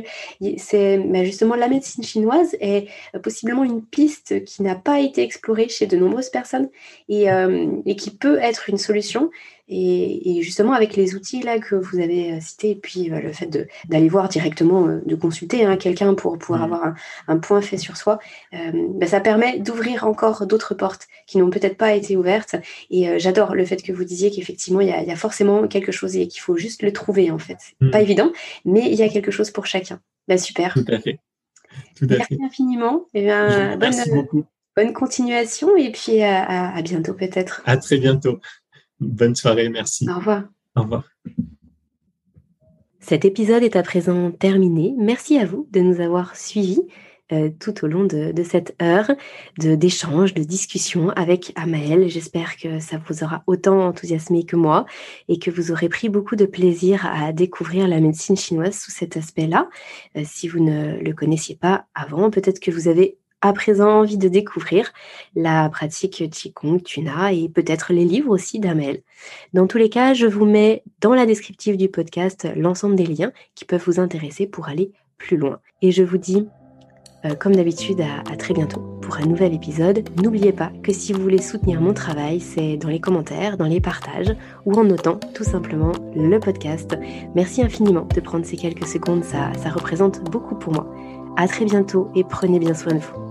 c'est bah, justement la médecine chinoise est possiblement une piste qui n'a pas été explorée chez de nombreuses personnes et, euh, et qui peut être une solution. Et, justement, avec les outils là que vous avez euh, cités, et puis euh, le fait d'aller voir directement, euh, de consulter hein, quelqu'un pour pouvoir mmh. avoir un, point fait sur soi, bah, ça permet d'ouvrir encore d'autres portes qui n'ont peut-être pas été ouvertes. Et j'adore le fait que vous disiez qu'effectivement, il y, a forcément quelque chose et qu'il faut juste le trouver en fait. Mmh. Pas évident, mais il y a quelque chose pour chacun. Bah, super. Tout à fait. Merci infiniment. Et eh bien, Merci bonne, beaucoup. Bonne continuation et puis à bientôt peut-être. À très bientôt. Bonne soirée, merci. Au revoir. Au revoir. Cet épisode est à présent terminé. Merci à vous de nous avoir suivis euh, tout au long de, cette heure d'échange, de, de discussion avec Amael. J'espère que ça vous aura autant enthousiasmé que moi et que vous aurez pris beaucoup de plaisir à découvrir la médecine chinoise sous cet aspect-là. Euh, si vous ne le connaissiez pas avant, peut-être que vous avez à présent envie de découvrir la pratique Qigong Tuna et peut-être les livres aussi d'Amel. Dans tous les cas, je vous mets dans la descriptive du podcast l'ensemble des liens qui peuvent vous intéresser pour aller plus loin. Et je vous dis, euh, comme d'habitude, à, très bientôt pour un nouvel épisode. N'oubliez pas que si vous voulez soutenir mon travail, c'est dans les commentaires, dans les partages ou en notant tout simplement le podcast. Merci infiniment de prendre ces quelques secondes, ça, ça représente beaucoup pour moi. À très bientôt et prenez bien soin de vous.